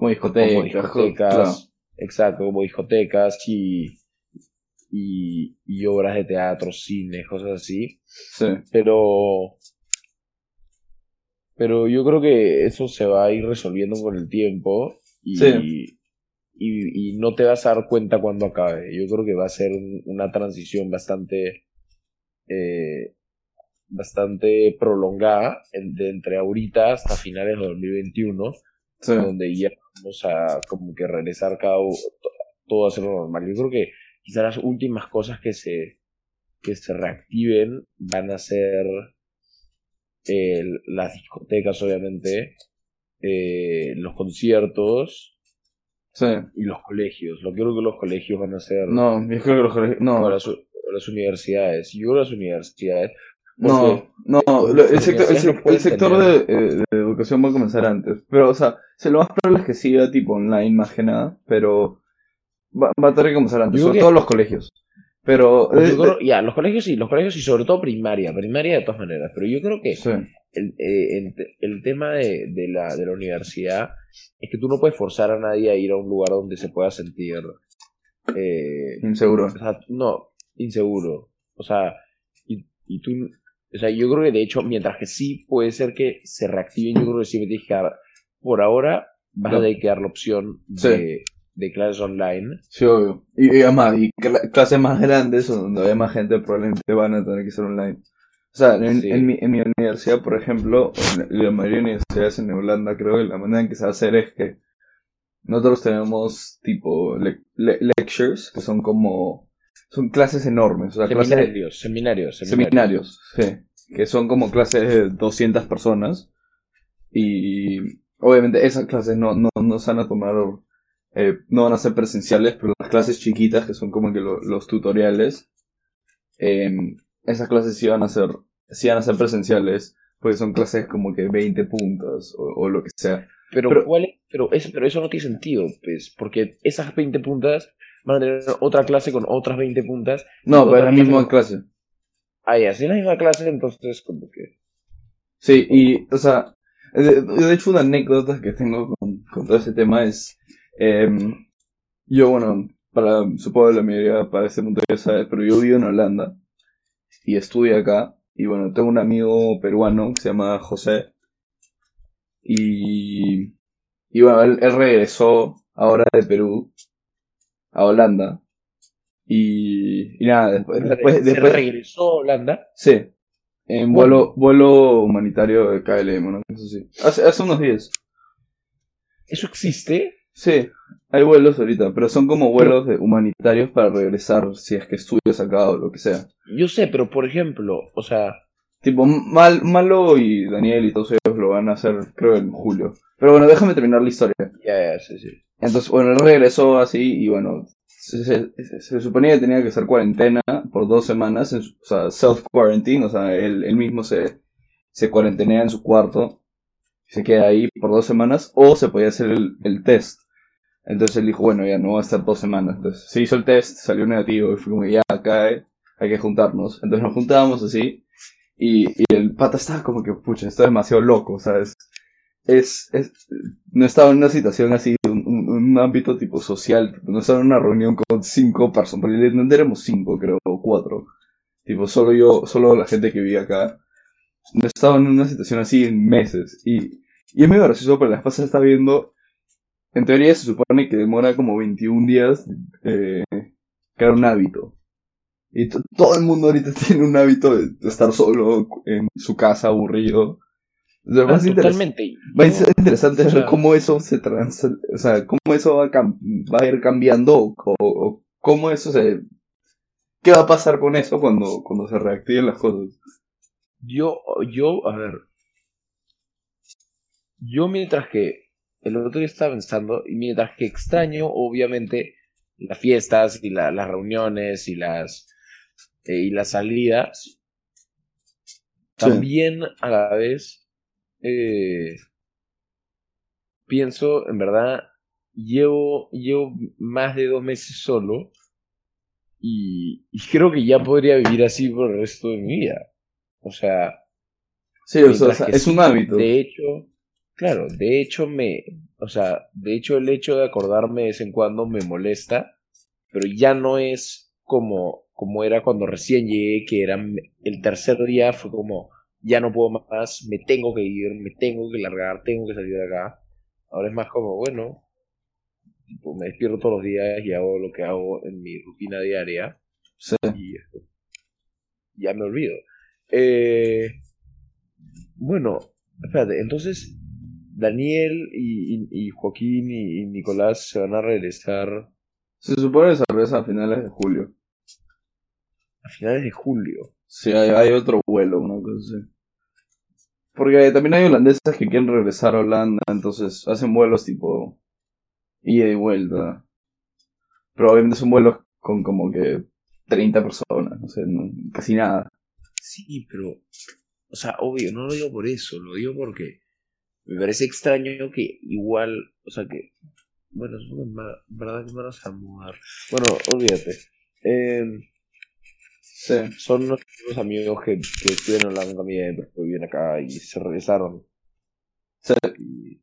como discotecas, exacto, como discotecas y, y, obras de teatro, cine, cosas así. Sí. Pero pero yo creo que eso se va a ir resolviendo con el tiempo y, sí y, no te vas a dar cuenta cuando acabe. Yo creo que va a ser una transición bastante, eh, bastante prolongada de entre ahorita hasta finales de 2021, donde ya vamos a como que regresar cada todo a ser normal. Yo creo que quizás las últimas cosas que se, que se reactiven van a ser eh, las discotecas, obviamente, eh, los conciertos Sí. Y los colegios. Lo creo que los colegios van a ser. No, yo creo que los colegios. No. las, universidades. Yo creo que las universidades. No, no, el sector, el, sector de, de, educación va a comenzar antes. Pero, o sea, se lo más probable es que siga tipo online más que nada. Pero va, va a tener que comenzar antes. Sobre todo los colegios. Pero. ya, los colegios sí, los colegios y sobre todo primaria. Primaria de todas maneras. Pero yo creo que el, eh, el, tema de, de, la, de la universidad es que tú no puedes forzar a nadie a ir a un lugar donde se pueda sentir eh, inseguro. O sea, no, inseguro. O sea, y, y, tú, o sea, yo creo que de hecho, mientras que sí puede ser que se reactiven, yo creo que sí me tienes que dar, por ahora vas a tener que dar la opción de, de clases online. Sí, obvio. Y, y además, y clases más grandes, donde hay más gente, probablemente van a tener que ser online. O sea, en, mi, en mi universidad, por ejemplo, en la mayoría de universidades en Holanda, creo que la manera en que se va a hacer es que nosotros tenemos tipo lectures, que son como... Son clases enormes. O sea, seminarios, seminarios, seminarios, sí. que son como clases de 200 personas. Y obviamente esas clases no, no, no se van a tomar, eh, no van a ser presenciales, pero las clases chiquitas, que son como que lo- los tutoriales, em, esas clases sí van a ser, sí van a ser presenciales, porque son clases como que 20 puntos o, o lo que sea. Pero, Pero- ¿cuál es? Pero, eso, pero eso no tiene sentido, pues, porque esas 20 puntas van a tener otra clase con otras 20 puntas. No, pero es la clase misma con- clase. Ah, ya, si es la misma clase, entonces como que... Sí, y, o sea, de, de hecho una anécdota que tengo con, con todo ese tema es, em, yo, bueno, para, supongo que la mayoría para este punto ya sabe, pero yo vivo en Holanda y estudio acá, y bueno, tengo un amigo peruano que se llama José, y, y bueno, él, él regresó ahora de Perú a Holanda, y, y nada, después, después, se después, regresó a Holanda. Sí. En vuelo, vuelo humanitario de KLM, ¿no? Eso sí. Hace, hace unos días. ¿Eso existe? Sí, hay vuelos ahorita, pero son como vuelos de humanitarios para regresar si es que estudias acá o lo que sea. Yo sé, pero por ejemplo, o sea, Tipo, Mal, Malo y Daniel y todos ellos lo van a hacer, creo, en julio. Pero bueno, déjame terminar la historia. ya, ya, sí, sí. Entonces, bueno, él regresó así y bueno, se, suponía que tenía que hacer cuarentena por dos semanas, o sea, self-quarantine, o sea, él, él mismo se, se cuarentenea en su cuarto, se queda ahí por dos semanas, o se podía hacer el, test. Entonces él dijo, bueno, ya no va a estar dos semanas. Entonces se hizo el test, salió negativo y fue como, ya, acá hay, hay que juntarnos. Entonces nos juntábamos así y, y el pata estaba como que, pucha, está demasiado loco, ¿sabes? Es, es, no estaba en una situación así, ámbito tipo social, tipo, no estaba en una reunión con cinco personas, porque éramos cinco, creo, o cuatro. Tipo, solo yo, solo la gente que vivía acá. No estaba en una situación así en meses. Y, y es medio gracioso, pero la esposa está viendo, en teoría se supone que demora como 21 días eh, crear un hábito. Y to- todo el mundo ahorita tiene un hábito de estar solo en su casa, aburrido. O sea, Ah, va a ser interes- totalmente. Ser interesante ver cómo eso se trans, o sea, cómo eso va a, cam- va a ir cambiando o, o cómo eso se, qué va a pasar con eso cuando, cuando se reactiven las cosas. Yo, yo, a ver. Yo mientras que el otro día estaba pensando, y mientras que extraño, obviamente, las fiestas y la- las reuniones y las, eh, y las salidas, también a la vez eh, pienso, en verdad, llevo, llevo más de dos meses solo y, y creo que ya podría vivir así por el resto de mi vida. O sea, Sí, o es un hábito. De hecho, claro, de hecho me, o sea, de hecho el hecho de acordarme de vez en cuando me molesta, pero ya no es como, como era cuando recién llegué, que era el tercer día fue como, ya no puedo más, me tengo que ir, me tengo que largar, tengo que salir de acá. Ahora es más como, bueno, tipo, me despierto todos los días y hago lo que hago en mi rutina diaria Sí. y ya me olvido. Eh, bueno, espérate, entonces Daniel y, y- y Joaquín y, y Nicolás se van a regresar Se supone que se regresa a finales de julio. a finales de julio. Sí, hay, hay otro vuelo, una cosa así. Porque también hay holandeses que quieren regresar a Holanda, entonces hacen vuelos tipo ida y vuelta. Pero obviamente son vuelos con como que 30 personas, no sé, no- casi nada. Sí, pero, o sea, obvio, no lo digo por eso, lo digo porque me parece extraño que igual, o sea, que, bueno, es verdad que me vas a mudar. Bueno, olvídate. Eh, Sí. son unos amigos que, que estuvieron hablando también, pero que acá y se regresaron. Sí. Y-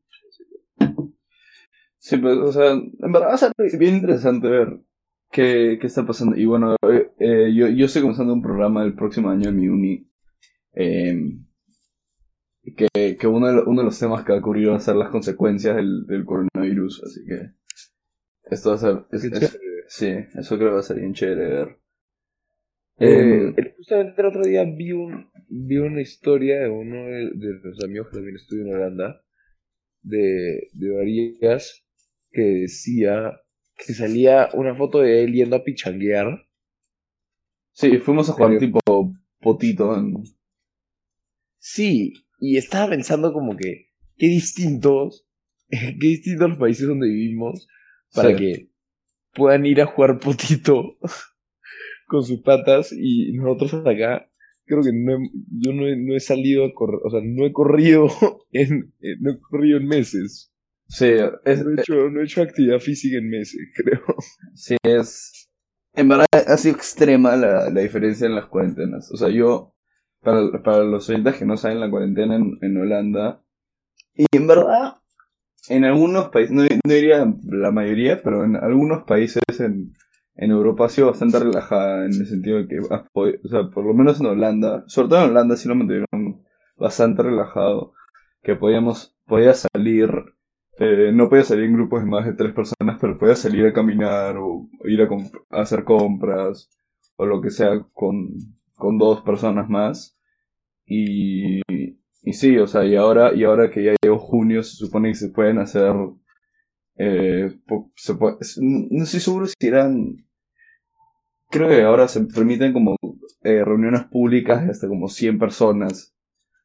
Sí, pues, o sea, en verdad va a ser bien interesante ver qué, qué está pasando. Y bueno, eh, eh, yo, yo estoy comenzando un programa el próximo año en mi uni. eh, que que uno, de, uno de los temas que va a cubrir va a ser las consecuencias del, del coronavirus. Así que esto va a ser. es- Qué es- sí, eso creo que va a ser bien chévere ver. Eh, Eh, justamente el otro día vi, un, vi una historia de uno de, de los amigos que también estudia en Holanda, de, de Varías, que decía que salía una foto de él yendo a pichanguear. sí, fuimos a jugar pero- tipo potito en, Sí, y estaba pensando como que qué distintos, qué distintos los países donde vivimos para Sí. que puedan ir a jugar potito con sus patas y nosotros hasta acá creo que no he- yo no he, no he salido a correr, o sea, no he corrido en, en- no he corrido en meses. Sí, es, No he hecho, no he hecho actividad física en meses, creo. sí, es... En verdad ha sido extrema la, la diferencia en las cuarentenas. O sea, yo, para, para los oyentes que no saben la cuarentena en, en Holanda, y en verdad, en algunos países, no, no diría la mayoría, pero en algunos países en, en Europa ha sido bastante relajada en el sentido de que, por lo menos en Holanda, sobre todo en Holanda sí lo mantuvieron bastante relajado, que podíamos, podía salir, eh, no podía salir en grupos de más de tres personas, pero podía salir a caminar o ir a, hacer compras o lo que sea con, con dos personas más. Y, y sí, o sea, y ahora, y ahora que ya llegó junio, se supone que se pueden hacer. Eh, se puede- no estoy seguro si eran. Creo que ahora se permiten como eh, reuniones públicas de hasta como 100 personas.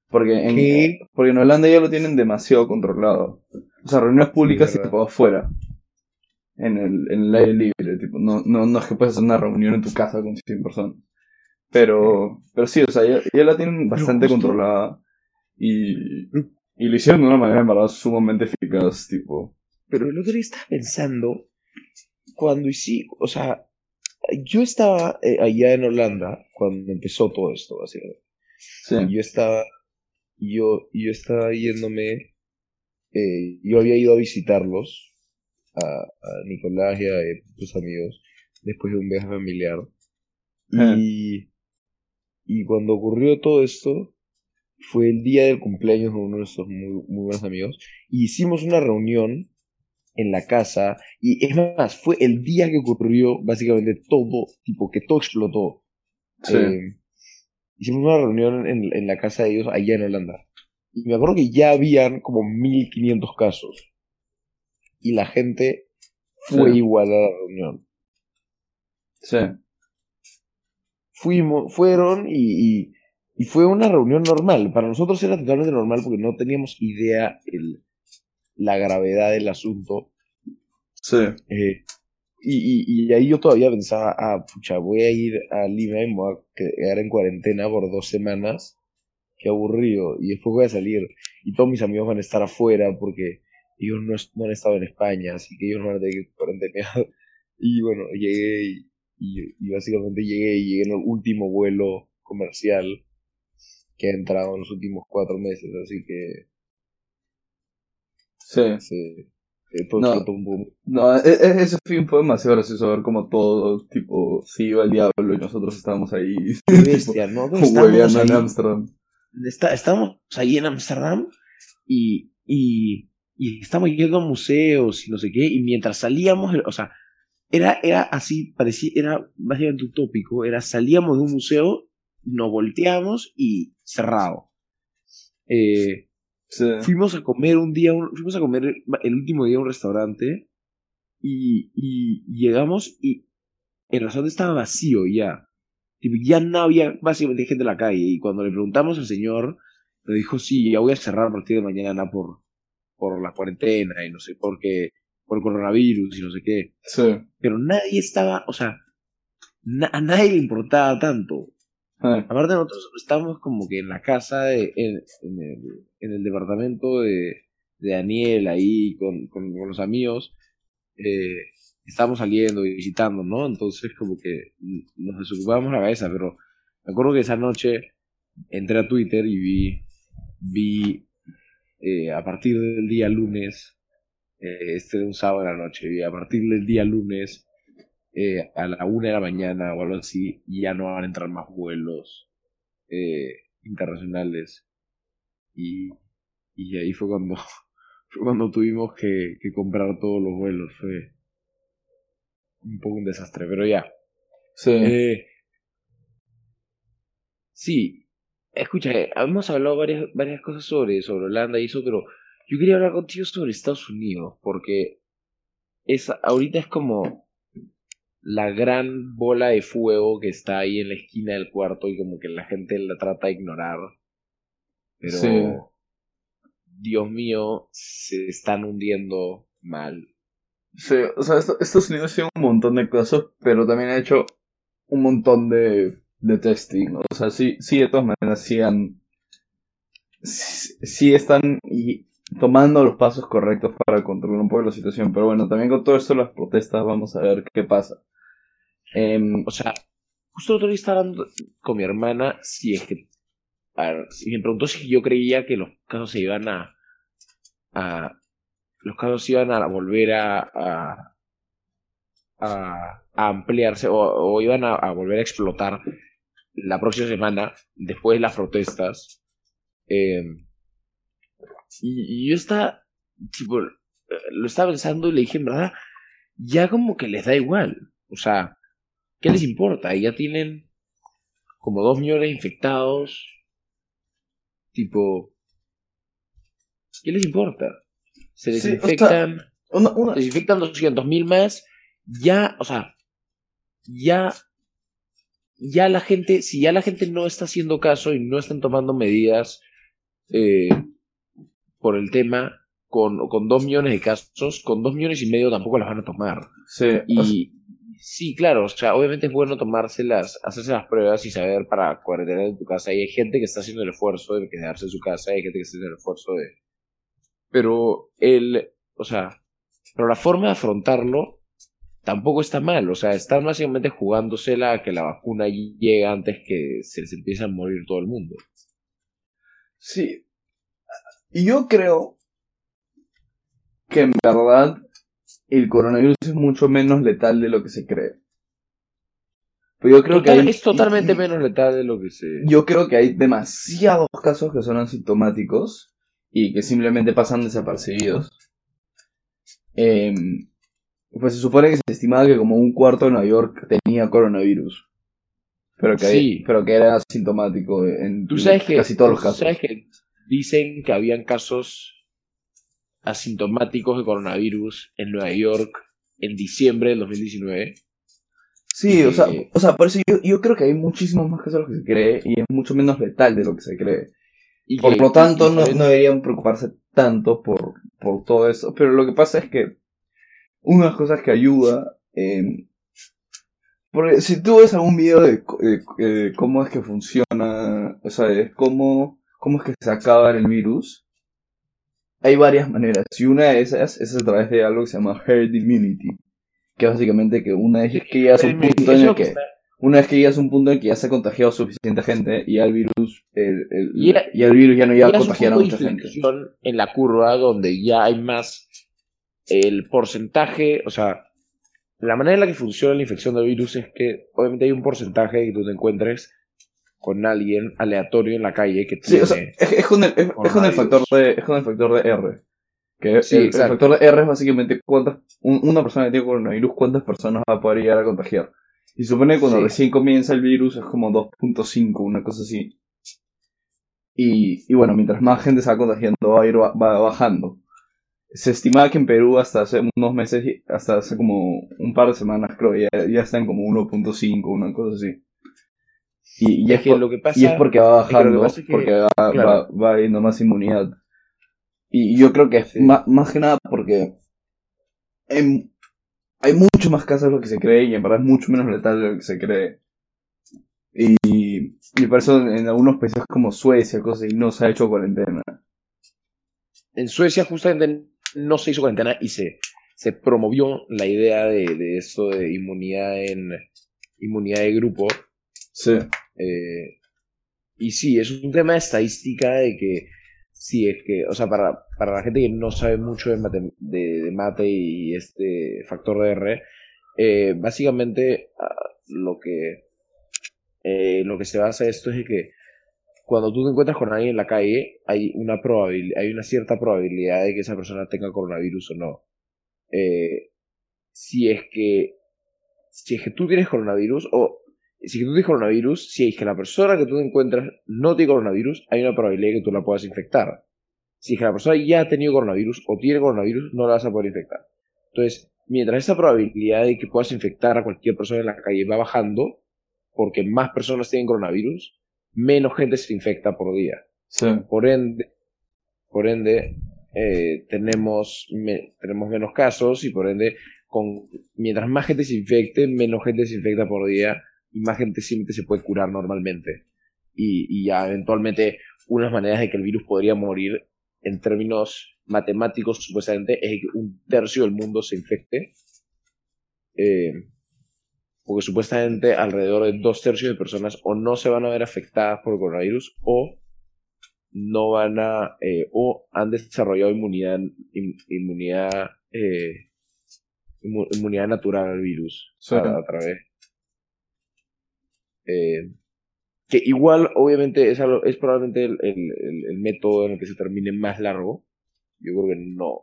Porque en, ¿Qué? porque en Holanda ya lo tienen demasiado controlado. O sea, reuniones públicas verdad. tipo afuera. En el, en el aire libre, tipo, no, no, no es que puedas hacer una reunión en tu casa con 100 personas. Pero, pero sí, o sea, ya, ya la tienen bastante controlada. Y, y lo hicieron de una manera en verdad sumamente eficaz, tipo. Pero el otro día estaba pensando, cuando hice, o sea, yo estaba eh, allá en Holanda cuando empezó todo esto, básicamente. Sí, Y yo estaba, yo, yo estaba yéndome, eh, yo había ido a visitarlos, a, a Nicolás y a eh, tus amigos, después de un viaje familiar. Ajá. Y, y cuando ocurrió todo esto, fue el día del cumpleaños de uno de nuestros muy, muy buenos amigos, y hicimos una reunión en la casa, y es más, fue el día que ocurrió básicamente todo, tipo, que todo explotó. sí. Eh, hicimos una reunión en, en la casa de ellos allá en Holanda. Y me acuerdo que ya habían como 1500 casos. Y la gente fue Sí. igual a la reunión. sí. Fuimos, fueron y, y, y fue una reunión normal. Para nosotros era totalmente normal porque no teníamos idea el, la gravedad del asunto. Sí. Eh, y, y, y ahí yo todavía pensaba, ah, pucha, voy a ir a Lima y me voy a quedar en cuarentena por dos semanas. Qué aburrido. Y después voy a salir y todos mis amigos van a estar afuera porque ellos no, no han estado en España, así que ellos no van a tener que cuarentenear. Y bueno, llegué y, y, y básicamente llegué y llegué en el último vuelo comercial que ha entrado en los últimos cuatro meses, así que Sí. eh, todo No. No, e- e- ese film fue demasiado gracioso ver como todo, tipo, se iba al diablo y nosotros estábamos ahí, bestia, ¿no? Estábamos hueveando en ahí. Ámsterdam. está, estamos ahí en Ámsterdam y, y, y estamos yendo a museos y no sé qué, y mientras salíamos, o sea, era, era así, parecía, era básicamente utópico, era salíamos de un museo, nos volteamos y cerrado. Eh, Sí. fuimos a comer un día, un- fuimos a comer el, último día a un restaurante y, y llegamos y el restaurante estaba vacío ya. Tipo, ya no había básicamente gente en la calle y cuando le preguntamos al señor, nos dijo, sí, ya voy a cerrar a partir de mañana por, por la cuarentena y no sé por qué, por el coronavirus y no sé qué. Sí. Pero nadie estaba, o sea, na- a nadie le importaba tanto. Aparte nosotros estábamos como que en la casa, de, en, el, en el departamento de, de Daniel, ahí con, con, los amigos, eh, estábamos saliendo y visitando, ¿no? Entonces como que nos desocupábamos la cabeza, pero me acuerdo que esa noche entré a Twitter y vi, vi eh, a partir del día lunes, eh, este era un sábado en la noche, vi a partir del día lunes eh, a la una de la mañana o algo así, y ya no van a entrar más vuelos eh, internacionales. Y, y ahí fue cuando, fue cuando tuvimos que, que comprar todos los vuelos. Fue un poco un desastre, pero ya. sí. Eh, sí, escucha, eh, hemos hablado varias, varias cosas sobre, sobre Holanda y eso, pero yo quería hablar contigo sobre Estados Unidos, porque es, ahorita es como la gran bola de fuego que está ahí en la esquina del cuarto y como que la gente la trata de ignorar. pero Sí. Dios mío, se están hundiendo mal. Sí, o sea, esto- Estados Unidos tiene un montón de casos, pero también ha hecho un montón de, de testing. O sea, sí, sí, de todas maneras, sí han. Sí, sí están y tomando los pasos correctos para controlar un poco la situación. Pero bueno, también con todo esto, las protestas, vamos a ver qué pasa. Em, O sea, justo el otro día estaba hablando con mi hermana si es que. me preguntó si yo creía que los casos se iban a. a los casos iban a volver a. a, a- ampliarse o, iban a, a volver a explotar la próxima semana después de las protestas. Eh, y, y yo estaba. Tipo, eh, lo estaba pensando y le dije, en verdad, ya como que les da igual. O sea, ¿qué les importa? Ya tienen como dos millones de infectados. Tipo, ¿qué les importa? Se Sí, o sea, desinfectan, una, una- se desinfectan 200 mil más. Ya, o sea, ya, ya la gente, si ya la gente no está haciendo caso y no están tomando medidas eh, por el tema, con, con dos millones de casos, con dos millones y medio tampoco las van a tomar. sí, Y sí, claro, o sea, obviamente es bueno tomárselas, hacerse las pruebas y saber para cuarentena en tu casa. Y hay gente que está haciendo el esfuerzo de quedarse en su casa, hay gente que está haciendo el esfuerzo de... Pero el, o sea, pero la forma de afrontarlo tampoco está mal. O sea, están básicamente jugándosela a que la vacuna llegue antes que se les empiece a morir todo el mundo. Sí. Y yo creo que en verdad el coronavirus es mucho menos letal de lo que se cree. Pero yo creo Total- que hay, es totalmente menos letal de lo que se... yo creo que hay demasiados casos que son asintomáticos y que simplemente pasan desapercibidos. Em, pues se supone que se estimaba que como un cuarto de Nueva York tenía coronavirus. Pero que, Sí. pero que era asintomático en Tú sabes que, casi todos los tú casos. sabes que dicen que habían casos asintomáticos de coronavirus en Nueva York en diciembre del 2019. Sí, o sea, o sea, por eso yo, yo creo que hay muchísimos más casos de lo que se cree y es mucho menos letal de lo que se cree. Y Por que- lo tanto, no, no deberían preocuparse tanto por, por todo eso. Pero lo que pasa es que una de las cosas que ayuda, eh, porque si tú ves algún video de, de- eh, cómo es que funciona, o sea, de cómo, cómo es que se acaba el virus, hay varias maneras. Y una de esas es a través de algo que se llama herd immunity. Que es básicamente que una vez que llegas a un punto en el que una vez que llegas a un punto en que ya se ha contagiado suficiente gente y ya el virus, el, el- Y y el virus ya no llega a contagiar a de mucha gente. en la curva donde ya hay más el porcentaje, o sea, la manera en la que funciona la infección del virus es que obviamente hay un porcentaje de que tú te encuentres con alguien aleatorio en la calle que Sí, tiene o sea, es, es con el, es, es con el factor de, es con el factor de R. Que Sí, el, factor de R es básicamente cuántas, un- una persona que tiene coronavirus, cuántas personas va a poder llegar a contagiar. Y supone que cuando Sí. recién comienza el virus es como 2.5, una cosa así. Y, y bueno, mientras más gente se va contagiando, va a ir ba- va bajando. Se estimaba que en Perú hasta hace unos meses, hasta hace como un par de semanas, creo, ya, ya está en como 1.5, una cosa así. Y, y es es que por- lo que pasa y es porque va es que lo que bajando, es que- porque va, claro. va, va habiendo más inmunidad. Y yo creo que es Sí. ma- más, que nada porque em- hay mucho más casos de lo que se cree y en verdad es mucho menos letal de lo que se cree. Y, y por eso en algunos países como Suecia, cosas así, no se ha hecho cuarentena. en Suecia justamente no se hizo cuarentena y se, se promovió la idea de, de eso de inmunidad en inmunidad de grupo. Sí. Eh, y sí, es un tema de estadística de que sí, es que, o sea, para, para la gente que no sabe mucho de mate, de, mate y este factor de R, eh, básicamente ah, lo que eh, lo que se basa esto es que cuando tú te encuentras con alguien en la calle, hay una probabilidad, hay una cierta probabilidad de que esa persona tenga coronavirus o no. Si es que si es que tú tienes coronavirus o si tú tienes coronavirus, si es que la persona que tú te encuentras no tiene coronavirus, hay una probabilidad de que tú la puedas infectar. Si es que la persona ya ha tenido coronavirus o tiene coronavirus, no la vas a poder infectar. Entonces, mientras esa probabilidad de que puedas infectar a cualquier persona en la calle va bajando, porque más personas tienen coronavirus, menos gente se infecta por día. Sí. Por ende, por ende eh, tenemos, me- tenemos menos casos y por ende, con, mientras más gente se infecte, menos gente se infecta por día gente simplemente se puede curar normalmente. Y, y ya eventualmente unas maneras de que el virus podría morir en términos matemáticos supuestamente es que un tercio del mundo se infecte. Eh, porque supuestamente alrededor de dos tercios de personas o no se van a ver afectadas por el coronavirus o no van a eh, o han desarrollado inmunidad in- inmunidad eh, inmu- inmunidad natural al virus a través eh, que igual obviamente es, algo- es probablemente el, el- método en el que se termine más largo yo creo que no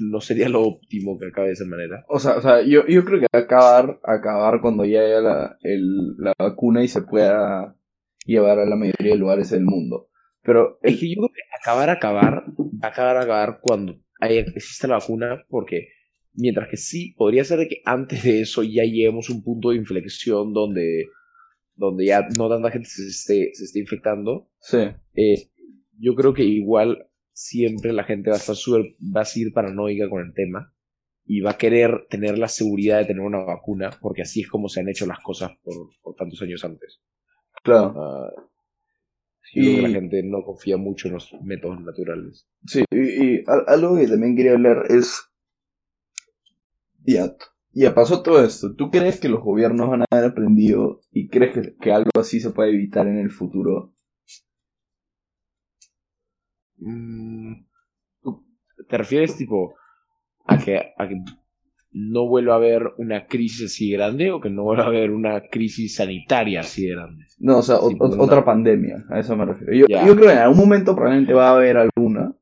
no sería lo óptimo que acabe de esa manera O sea, o sea yo, yo creo que acabar, acabar cuando ya haya la, el- la vacuna y se pueda llevar a la mayoría de lugares del mundo. Pero Es que yo creo que acabar, acabar, acabar, acabar cuando haya, exista la vacuna, porque mientras que sí, podría ser de que antes de eso ya lleguemos a un punto de inflexión donde, donde ya no tanta gente se esté, se esté infectando, sí, eh, yo creo que igual siempre la gente va a estar súper- va a seguir paranoica con el tema y va a querer tener la seguridad de tener una vacuna, porque así es como se han hecho las cosas por, por tantos años antes. claro. Ah, yo creo que Y- la gente no confía mucho en los métodos naturales. Sí, y, y al- algo que también quería hablar es. Ya, ya pasó todo esto. ¿Tú crees que los gobiernos van a haber aprendido y crees que, que algo así se puede evitar en el futuro? Mm, ¿tú ¿Te refieres tipo a que, a que no vuelva a haber una crisis así grande o que no vuelva a haber una crisis sanitaria así de grande? No, o sea, o- otra pandemia, a eso me refiero. Yo creo que en algún momento probablemente va a haber alguna,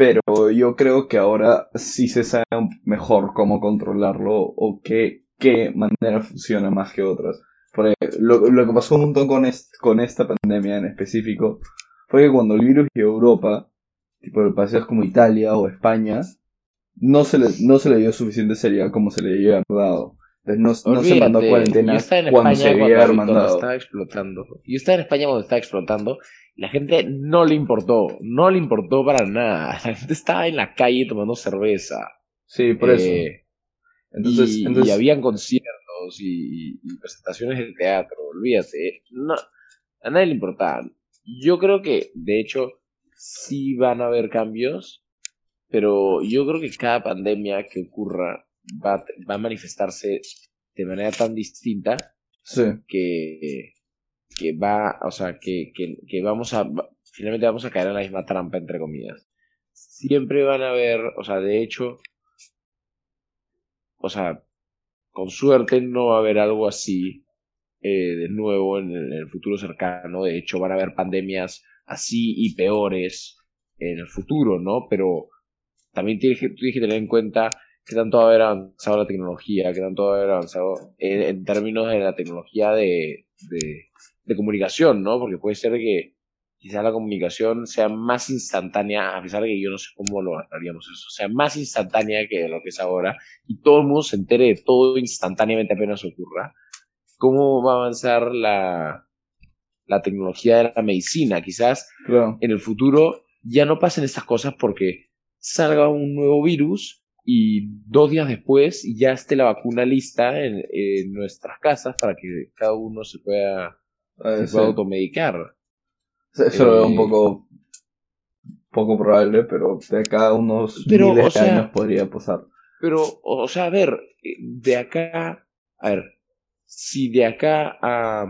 pero yo creo que ahora sí se sabe mejor cómo controlarlo o qué, qué manera funciona más que otras. Porque lo, lo que pasó un montón con, est- con esta pandemia en específico fue que cuando el virus llegó a Europa, tipo de países como Italia o España, no se le, no se le dio suficiente seriedad como se le debía haber dado. Entonces no, no se mandó a cuarentena yo estaba en cuando España cuando, mandado. estaba explotando. Yo estaba en España cuando estaba explotando. La gente no le importó, no le importó para nada. La gente estaba en la calle tomando cerveza. Sí, por eso. Eh, Entonces, y, entonces y habían conciertos y, y presentaciones de teatro, olvídate. No, a nadie le importaba. Yo creo que, de hecho, sí van a haber cambios, pero yo creo que cada pandemia que ocurra va, a- va a manifestarse de manera tan distinta sí, que, que va, o sea, que, que, que vamos a, finalmente vamos a caer en la misma trampa, entre comillas. Siempre van a haber, o sea, de hecho, o sea, con suerte no va a haber algo así eh, de nuevo en el, en el futuro cercano. De hecho, van a haber pandemias así y peores en el futuro, ¿no? Pero también tienes que, tienes que tener en cuenta que tanto va a haber avanzado la tecnología, que tanto va a haber avanzado en, en términos de la tecnología de, de, de comunicación, ¿no? Porque puede ser que quizás la comunicación sea más instantánea, a pesar de que yo no sé cómo lo haríamos eso, sea más instantánea que lo que es ahora, y todo el mundo se entere de todo instantáneamente apenas ocurra. ¿Cómo va a avanzar la, la tecnología de la medicina? Quizás claro. en el futuro ya no pasen estas cosas porque salga un nuevo virus y dos días después ya esté la vacuna lista en, en nuestras casas para que cada uno se pueda, Eh, se sí. pueda automedicar. Eso lo veo un eh, poco poco probable, pero de acá a unos Pero, miles o de sea- años podría pasar. Pero, o sea, a ver, eh, de acá, a ver, si de acá a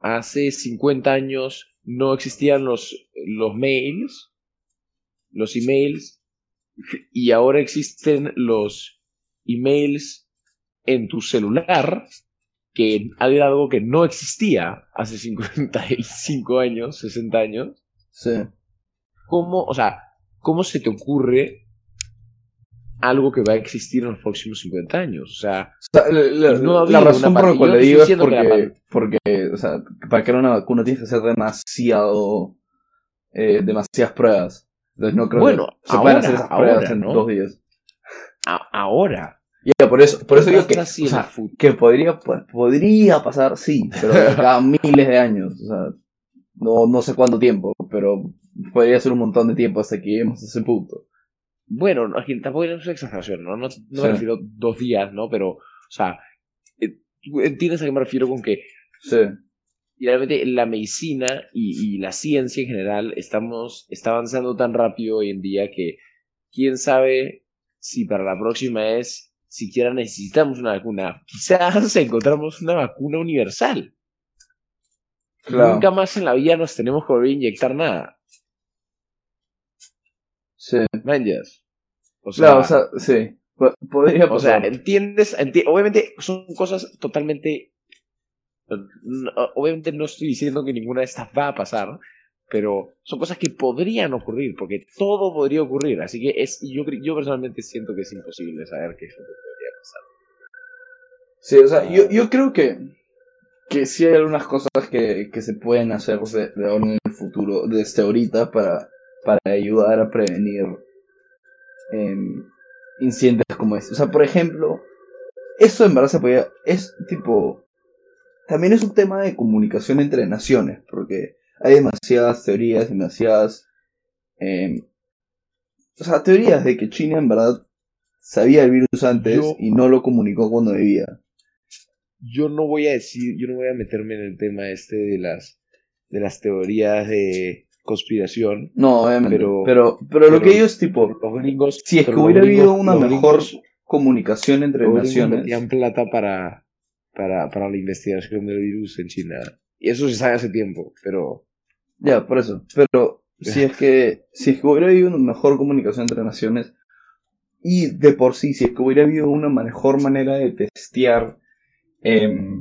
hace 50 años no existían los, los mails, los emails, y ahora existen los emails en tu celular, que era algo que no existía hace 55 años, 60 años, Sí. ¿cómo, o sea, cómo se te ocurre algo que va a existir en los próximos 50 años? O sea, O sea, la, No ha la razón por la cual le digo es porque, porque, o sea, para crear una vacuna tienes que hacer demasiado, eh, demasiadas pruebas. Entonces no creo Bueno, que se puedan ahora, hacer esas pruebas ahora, en ¿no? dos días. a- ahora. Ya, por eso, por eso ¿qué digo que, o sea, que podría, pues, podría pasar, sí, pero cada miles de años. O sea, No, no sé cuánto tiempo, pero podría ser un montón de tiempo hasta que lleguemos a ese punto. Bueno, no, aquí tampoco es una exageración, ¿no? No, no Sí. me refiero dos días, ¿no? Pero, o sea, eh, entiendes a qué me refiero con que Sí. Y realmente la medicina y, y la ciencia en general estamos, está avanzando tan rápido hoy en día que quién sabe si para la próxima vez siquiera necesitamos una vacuna. Quizás encontramos una vacuna universal. Claro. Nunca más en la vida nos tenemos que volver a inyectar nada. Sí. ¿Manjas? O sea, Claro, o sea, sí. Po- Podría o sea, entiendes, enti- obviamente son cosas totalmente... Obviamente no estoy diciendo que ninguna de estas va a pasar, pero son cosas que podrían ocurrir, porque todo podría ocurrir, así que es, yo, yo personalmente siento que es imposible saber qué es podría pasar. Sí, o sea, yo, yo creo que, que sí hay algunas cosas que, que se pueden hacer de, de ahora en el futuro, desde ahorita, para, para ayudar a prevenir em, incidentes como este. O sea, por ejemplo, eso en verdad se podía, es tipo, también es un tema de comunicación entre naciones, porque hay demasiadas teorías, demasiadas, em, o sea, teorías de que China en verdad sabía el virus antes Yo- y no lo comunicó cuando debía. Yo no voy a decir, yo no voy a meterme en el tema este de las, de las teorías de conspiración. No, obviamente. Pero, Pero- pero, lo que ellos, tipo, Los gringos... si es que hubiera gringos- habido una mejor gringos- comunicación entre naciones. metían plata para, para, para la investigación del virus en China. Y eso se sabe hace tiempo, pero Ya, por eso. Pero si es que si es que hubiera habido una mejor comunicación entre naciones y de por sí, si es que hubiera habido una mejor manera de testear em,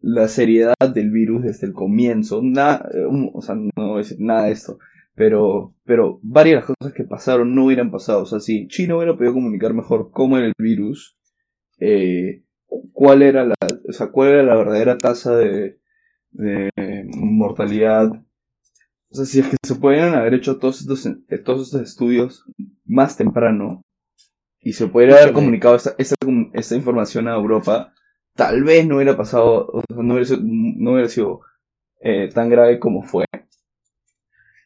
la seriedad del virus desde el comienzo, nada, o sea, no voy a decir nada de esto, pero, pero varias de las cosas que pasaron no hubieran pasado. O sea, si China hubiera podido comunicar mejor cómo era el virus, eh, cuál era la, o sea, cuál era la verdadera tasa de, de mortalidad. O sea, si es que se pudieran haber hecho todos estos, eh, todos estos estudios más temprano y se pudiera haber comunicado esta, esta, esta información a Europa, tal vez no hubiera pasado, o sea, no hubiera sido, no hubiera sido eh, tan grave como fue.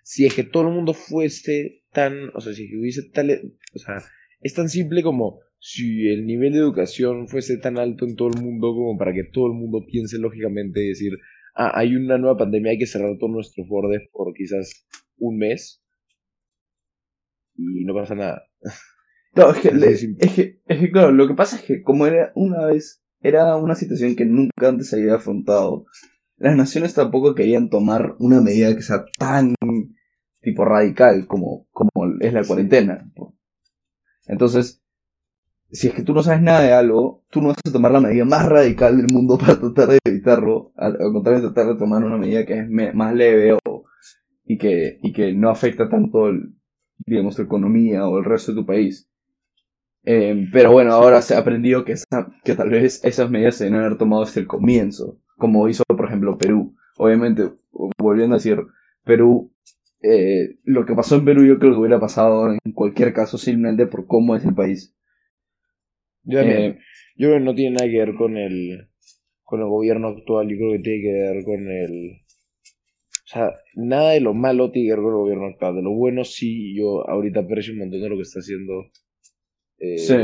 si es que todo el mundo fuese tan, o sea, si hubiese tal, o sea, es tan simple como si el nivel de educación fuese tan alto en todo el mundo como para que todo el mundo piense lógicamente y decir, ah, hay una nueva pandemia, hay que cerrar todos nuestros bordes por quizás un mes y no pasa nada. No, es que, le- es que, es que, claro, lo que pasa es que como era una vez, era una situación que nunca antes se había afrontado, las naciones tampoco querían tomar una medida que sea tan tipo radical como, como es la cuarentena. Entonces, si es que tú no sabes nada de algo, tú no vas a tomar la medida más radical del mundo para tratar de evitarlo, al, contrario, tratar de tomar una medida que es me- más leve o, y, que, y que no afecta tanto, el, digamos, tu economía o el resto de tu país. Eh, pero bueno, ahora se ha aprendido que, esa- que tal vez esas medidas se deben haber tomado desde el comienzo, como hizo, por ejemplo, Perú. Obviamente, volviendo a decir, Perú, eh, lo que pasó en Perú yo creo que hubiera pasado en cualquier caso simplemente por cómo es el país. Yo también, Eh, yo creo que no tiene nada que ver con el, con el gobierno actual, yo creo que tiene que ver con el... O sea, nada de lo malo tiene que ver con el gobierno actual, de lo bueno sí, yo ahorita aprecio un montón de lo que está haciendo. eh, sí.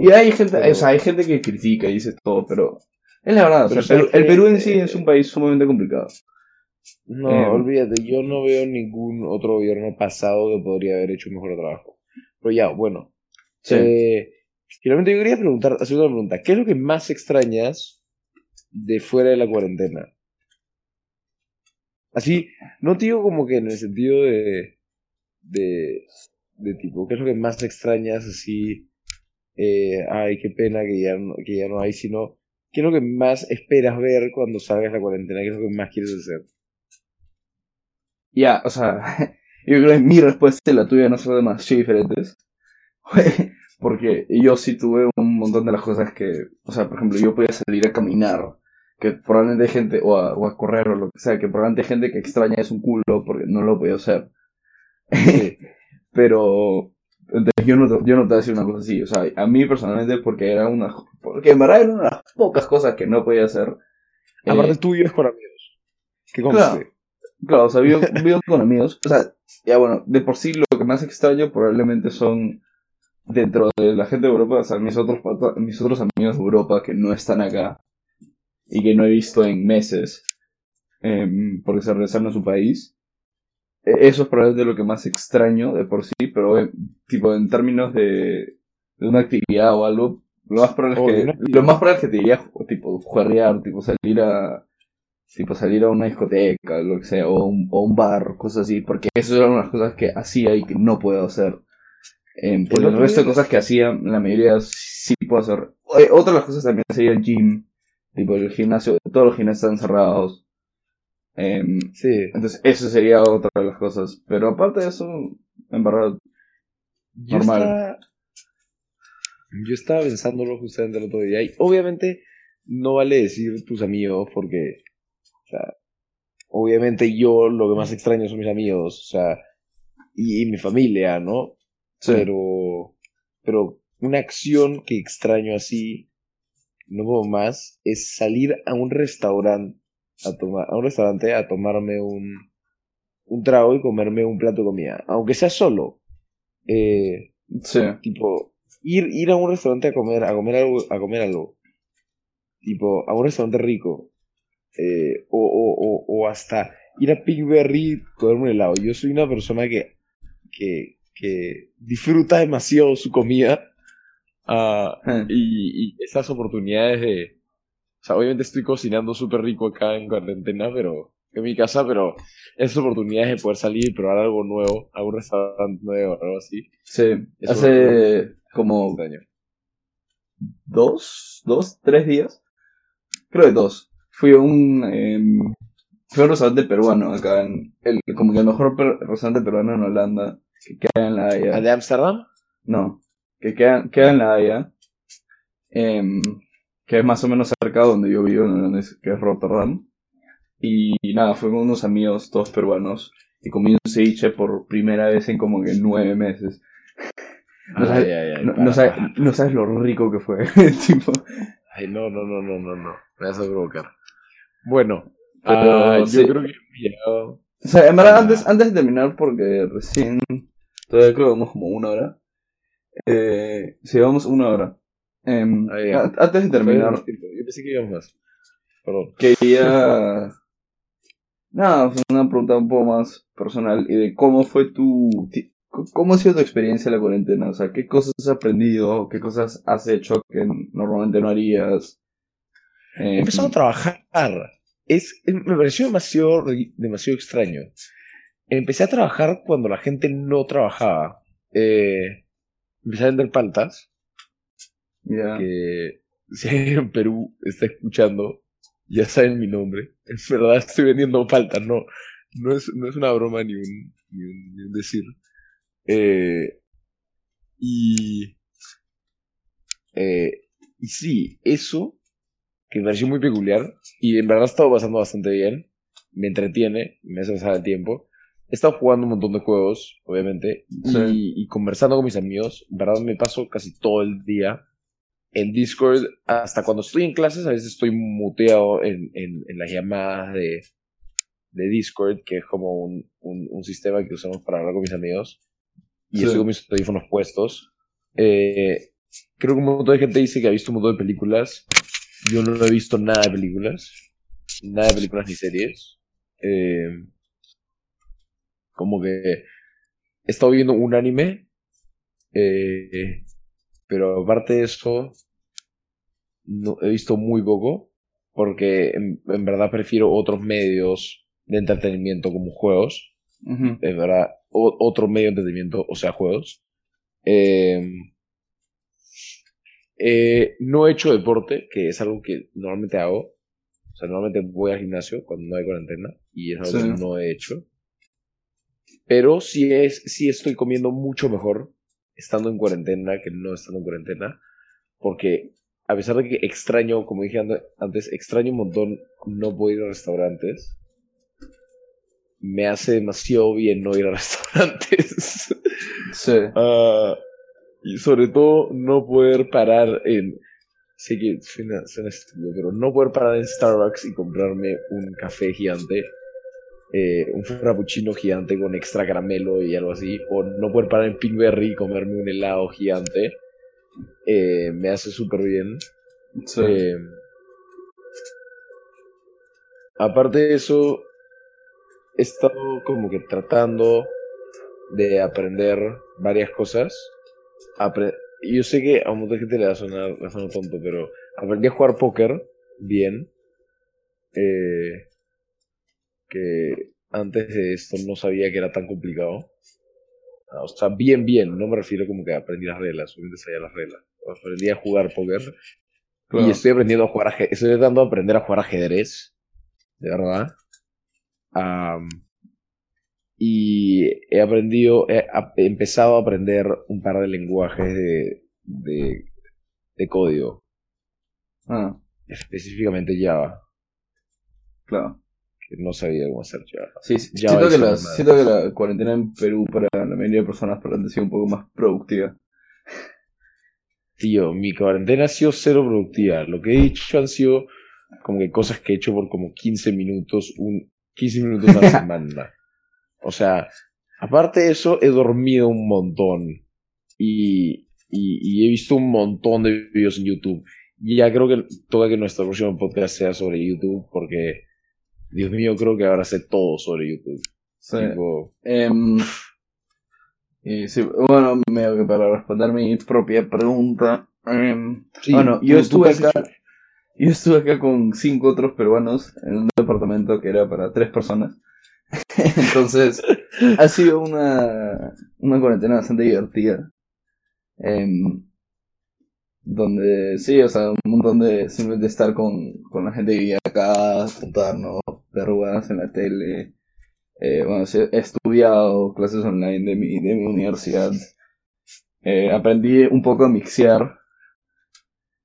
Y hay gente, pero- o sea, hay gente que critica y dice todo, pero es la verdad, o Pero sea, Perú- ¿sabes el? Perú en sí Eh, es un país sumamente complicado. No, Eh, olvídate, yo no veo ningún otro gobierno pasado que podría haber hecho un mejor trabajo. Pero ya, bueno. Sí. Eh, finalmente yo quería preguntar, hacer una pregunta. ¿Qué es lo que más extrañas de fuera de la cuarentena? Así, no te digo como que en el sentido de, de, de tipo, ¿qué es lo que más extrañas así? eh, ay, qué pena que ya, no, que ya no hay, sino, ¿qué es lo que más esperas ver cuando salgas de la cuarentena? ¿Qué es lo que más quieres hacer? Ya, o sea, yo creo que mi respuesta y la tuya no son demasiado diferentes. Porque yo sí tuve un montón de las cosas que, o sea, por ejemplo, yo podía salir a caminar, que probablemente hay gente, o a, o a correr o lo que sea, que probablemente hay gente que extraña es un culo porque no lo podía hacer. Pero, entonces yo no, yo no te voy a decir una cosa así, o sea, a mí personalmente porque era una, porque en verdad era una de las pocas cosas que no podía hacer. Aparte Eh, tuyo es con amigos. ¿Qué conste? Claro. Claro, o sea, vivo, vivo con amigos. O sea, ya bueno, de por sí lo que más extraño probablemente son dentro de la gente de Europa, o sea, mis otros, mis otros amigos de Europa que no están acá y que no he visto en meses em, porque se regresaron a su país. E- Eso es probablemente lo que más extraño de por sí, pero eh, tipo en términos de, de una actividad o algo, lo más probable Oh, es que, lo más probable es que te diría tipo juerrear, tipo salir a tipo salir a una discoteca, lo que sea, o un, o un bar, cosas así, porque eso eran unas cosas que hacía y que no puedo hacer. Eh, por El el otro resto de cosas que hacía, la mayoría sí puedo hacer. Eh, Otra de las cosas también sería el gym, tipo el gimnasio, todos los gimnasios están cerrados. Em, Sí. entonces, eso sería otra de las cosas. Pero aparte de eso, en verdad, Yo Normal. Estaba, yo estaba pensándolo justamente el otro día. Y obviamente no vale decir tus amigos porque, o sea, obviamente yo lo que más extraño son mis amigos, o sea, y, y mi familia, ¿no? Sí. Pero, pero una acción que extraño así, no puedo más, es salir a un restaurante, a tomar, a un restaurante a tomarme un, un trago y comerme un plato de comida, aunque sea solo. Eh, sí. tipo, ir, ir a un restaurante a comer, a comer algo, a comer algo. Tipo, a un restaurante rico. Eh, o, o, o, o hasta ir a Pinkberry comerme un helado. Yo soy una persona que, que, que disfruta demasiado su comida. Eh, y, y esas oportunidades de... O sea, obviamente estoy cocinando súper rico acá en cuarentena, pero... En mi casa, pero esas oportunidades de poder salir y probar algo nuevo, algún restaurante nuevo o algo así. sí. Hace como Extraño. dos, dos, tres días. Creo que dos. Fui a un, em, fui a un restaurante peruano acá en, el, como que el mejor per- restaurante peruano en Holanda, que queda en La Haya. ¿A de Ámsterdam? No, que queda, queda en La Haya, em, que es más o menos cerca de donde yo vivo, que es Rotterdam. Y, nada, fui con unos amigos, todos peruanos, y comí un ceviche por primera vez en como que nueve meses. No sabes, Ay, ay, ay, no, para, no sabes, no sabes lo rico que fue, tipo... Ay, no, no, no, no, no, no. Me vas a provocar. Bueno, Pero, sí. yo creo que hemos llegado. O sea, en verdad, Ah. antes, antes de terminar, porque recién, todavía creo que vamos como una hora. Eh, sí, vamos una hora. Ah, a- antes de terminar, Yo pensé que íbamos más. Perdón. quería... Nada, fue una pregunta un poco más personal y de cómo fue tu... ¿Cómo ha sido tu experiencia en la cuarentena? O sea, ¿qué cosas has aprendido? ¿Qué cosas has hecho que normalmente no harías? He Em, empezado a trabajar. Es, es- me pareció demasiado, demasiado extraño. Empecé a trabajar cuando la gente no trabajaba. Eh, empecé a vender paltas. ya. que si alguien en Perú está escuchando, ya saben mi nombre. En verdad estoy vendiendo paltas, no, no, es, no es una broma ni un, ni un, ni un decir. Eh, y, eh, y sí, eso, que me pareció muy peculiar, y en verdad ha estado pasando bastante bien, me entretiene, me hace pasar el tiempo. He estado jugando un montón de juegos, obviamente, Sí. y, y conversando con mis amigos. En verdad me paso casi todo el día en Discord. Hasta cuando estoy en clases, a veces estoy muteado en, en, en las llamadas de, de Discord, que es como un, un, un sistema que usamos para hablar con mis amigos. Y Sí. estoy con mis audífonos puestos. Eh, creo que un montón de gente dice que ha visto un montón de películas. Yo no he visto nada de películas. Nada de películas ni series. Eh, como que he estado viendo un anime. eh, pero aparte de eso, no, he visto muy poco. Porque en, en verdad prefiero otros medios de entretenimiento como juegos. Ujú. Es verdad, o- otro medio de entretenimiento, o sea, juegos. Eh, eh, no he hecho deporte, que es algo que normalmente hago. O sea, normalmente voy al gimnasio cuando no hay cuarentena y es algo Sí. que no he hecho. Pero sí, es, sí estoy comiendo mucho mejor estando en cuarentena que no estando en cuarentena. Porque a pesar de que extraño, como dije antes, extraño un montón no poder ir a restaurantes. Me hace demasiado bien no ir a restaurantes. Sí. Ah, y sobre todo no poder parar en... Sé que suena, suena estúpido, pero no poder parar en Starbucks y comprarme un café gigante eh, un frappuccino gigante con extra caramelo y algo así, o no poder parar en Pinkberry y comerme un helado gigante, eh, me hace súper bien. Sí. Eh, aparte de eso, he estado como que tratando de aprender varias cosas. Yo sé que a un montón de gente le va a sonar, le va a sonar tonto, pero aprendí a jugar póker bien. Eh, que antes de esto no sabía que era tan complicado. Ah, O sea, bien, bien. No me refiero como que aprendí las reglas, solamente sabía las reglas. Aprendí a jugar póker. Claro. Y estoy aprendiendo a jugar ajedrez. Estoy tratando de aprender a jugar ajedrez. De verdad. Y he aprendido, he, empezado a aprender un par de lenguajes de, de, de código. Ah, Específicamente Java. claro. Que no sabía cómo hacer Java. Sí, sí, Ya siento, que la, ver. siento que la cuarentena en Perú para la mayoría de personas ha sido un poco más productiva. Tío, mi cuarentena ha sido cero productiva. Lo que he hecho han sido como que cosas que he hecho por como 15 minutos, un, 15 minutos a la semana. O sea, aparte de eso, he dormido un montón. Y, y, y he visto un montón de videos en YouTube. Y ya creo que toca que nuestro próximo podcast sea sobre YouTube, porque, Dios mío, creo que ahora sé todo sobre YouTube. Sí. Tipo, Em, y sí, bueno, medio que para responder mi propia pregunta. em, sí, bueno, yo estuve acá. Yo estuve acá con cinco otros peruanos en un departamento que era para tres personas. Entonces, ha sido una, una cuarentena bastante divertida. Em, donde, sí, o sea, un montón de simplemente estar con, con la gente que vivía acá, juntarnos, ver jugadas en la tele. Eh, bueno, he estudiado clases online de mi, de mi universidad. Eh, aprendí un poco a mixear.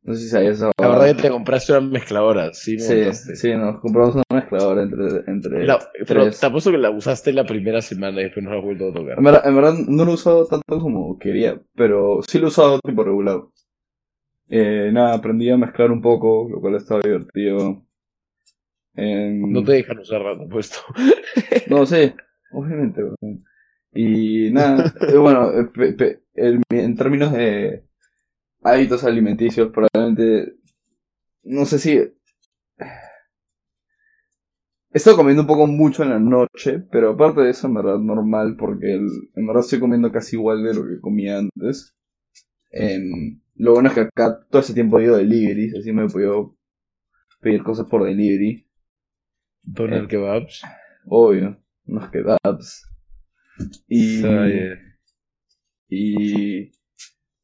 No sé si sabías eso. La verdad que te compraste una mezcladora, sí, me Sí, sí, nos compramos una mezcladora entre, entre La- pero te apuesto que la usaste la primera semana y después no la has vuelto a tocar. En verdad, en verdad no lo he usado tanto como quería, pero sí lo he usado tipo regular. Eh, nada, aprendí a mezclar un poco, lo cual estaba divertido. Em, No te dejan usarla, te apuesto. No, sí, obviamente. Y nada, eh, bueno, eh, en términos de hábitos alimenticios, probablemente, no sé si... He estado comiendo un poco mucho en la noche, pero aparte de eso, en verdad, normal, porque el- en verdad estoy comiendo casi igual de lo que comía antes. Em, lo bueno es que acá todo ese tiempo he ido delivery, así me he podido pedir cosas por delivery. Doner Eh. kebabs. Obvio, unos kebabs. Y. Yeah. Y.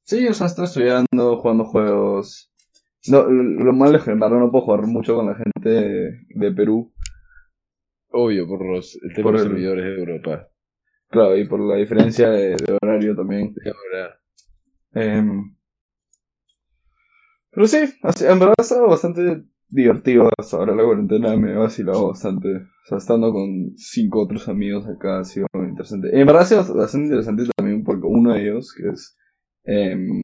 Sí, o sea, estoy estudiando, jugando juegos. No, lo, lo malo es que en verdad no puedo jugar mucho con la gente de, Perú. Obvio, por los el tema Por de los el- servidores de Europa. Claro, y por la diferencia de, de horario también. Em, pero sí, así- en verdad ha estado bastante divertido hasta ahora la cuarentena, me he vacilado bastante. O sea, estando con cinco otros amigos acá ha sido interesante. En verdad ha sido bastante interesante también porque uno de ellos, que es, em,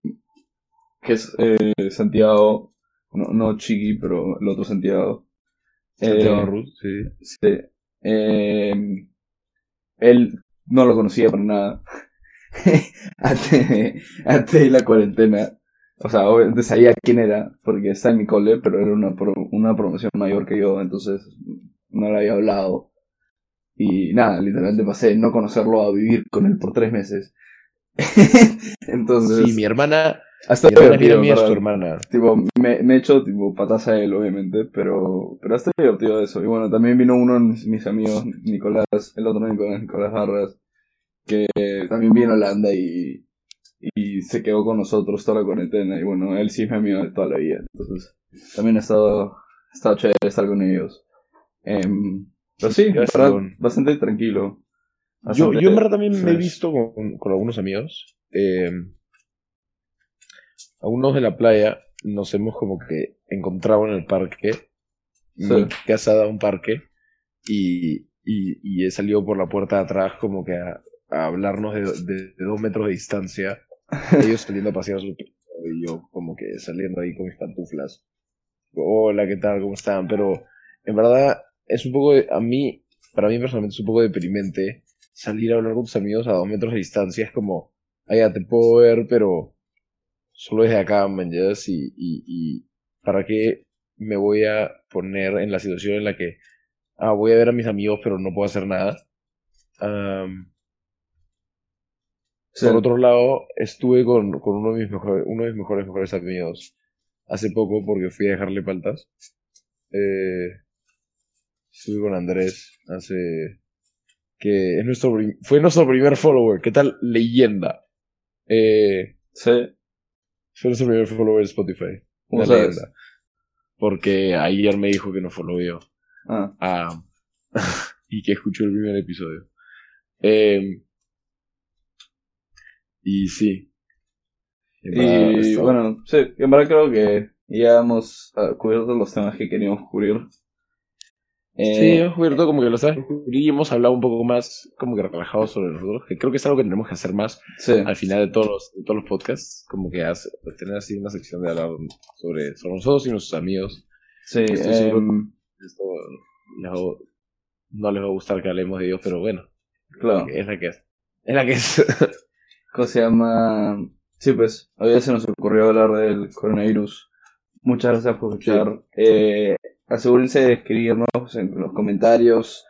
que es eh, Santiago, no, no Chiqui, pero el otro Santiago. Santiago Eh, Ruth, sí. Sí. Eh, él no lo conocía para nada. antes, antes de la cuarentena. O sea, obviamente sabía quién era, porque está en mi cole, pero era una, pro- una promoción mayor que yo, entonces no le había hablado. Y nada, literalmente pasé de no conocerlo a vivir con él por tres meses. entonces, Sí, mi hermana, hasta mi hermana de ¿verdad? su hermana. Tipo, me, me he hecho tipo patas a él, obviamente, pero, pero está divertido eso. Y bueno, también vino uno de mis, mis amigos, Nicolás, el otro Nicolás, Nicolás Barras, que también vino a Holanda y, y se quedó con nosotros toda la cuarentena. Y bueno, él sí es mi amigo de toda la vida. Entonces, también ha estado, ha estado chévere estar con ellos. Em, pero sí, bastante tranquilo. Yo, yo en verdad también me he visto con, con algunos amigos. Eh, algunos de la playa nos hemos como que encontrado en el parque. Sí. Mi casa da un parque. Y, y, y he salido por la puerta de atrás como que a, a hablarnos de, de- de dos metros de distancia. Ellos saliendo a pasear su y yo como que saliendo ahí con mis pantuflas. Hola, ¿qué tal? ¿Cómo están? Pero en verdad es un poco... de- a mí para mí personalmente es un poco deprimente salir a hablar con tus amigos a dos metros de distancia. Es como, ya te puedo ver, pero solo desde acá, man, y, y, y para qué me voy a poner en la situación en la que ah, voy a ver a mis amigos, pero no puedo hacer nada. Por otro lado, estuve con, con, uno de mis mejores, uno de mis mejores, mejores amigos hace poco porque fui a dejarle paltas. Eh, estuve con Andrés hace que es nuestro fue nuestro primer follower. ¿Qué tal leyenda? Eh, sí. Fue nuestro primer follower de Spotify. Una leyenda. Porque ayer me dijo que no followó. Ah. ah. y que escuchó el primer episodio. Eh, y sí. Y bueno, sí, en verdad creo que ya hemos ah, cubierto los temas que queríamos cubrir. Eh, sí, hemos cubierto como que lo sabes y hemos hablado un poco más como que relajado sobre nosotros, que creo que es algo que tenemos que hacer más al final de todos los, de todos los podcasts, como que tener así una sección de hablar sobre, sobre nosotros y nuestros amigos. Sí, eh, esto no les va a gustar que hablemos de ellos, pero bueno, claro. es la que es. Es la que es. ¿Cómo se llama? Sí, pues, hoy se nos ocurrió hablar del coronavirus. Muchas gracias por escuchar. Eh, asegúrense de escribirnos en los comentarios.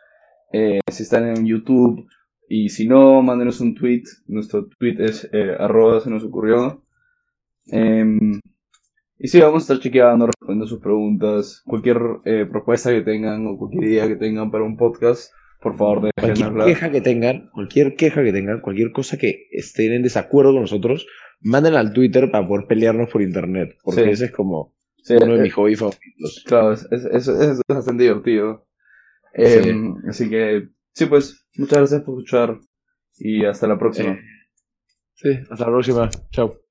Eh, si están en YouTube. Y si no, mándenos un tweet. Nuestro tweet es eh, arroba se nos ocurrió. Em, y sí, vamos a estar chequeando, respondiendo sus preguntas. Cualquier eh, propuesta que tengan o cualquier idea que tengan para un podcast por favor, Cualquier queja que tengan, cualquier queja que tengan, cualquier cosa que estén en desacuerdo con nosotros, mándenla al Twitter para poder pelearnos por internet. Porque ese es como uno de mis hobbies favoritos. Claro, es, es, es, bastante divertido. Em, así que, sí, pues, muchas gracias por escuchar y hasta la próxima. sí, hasta la próxima. Chao.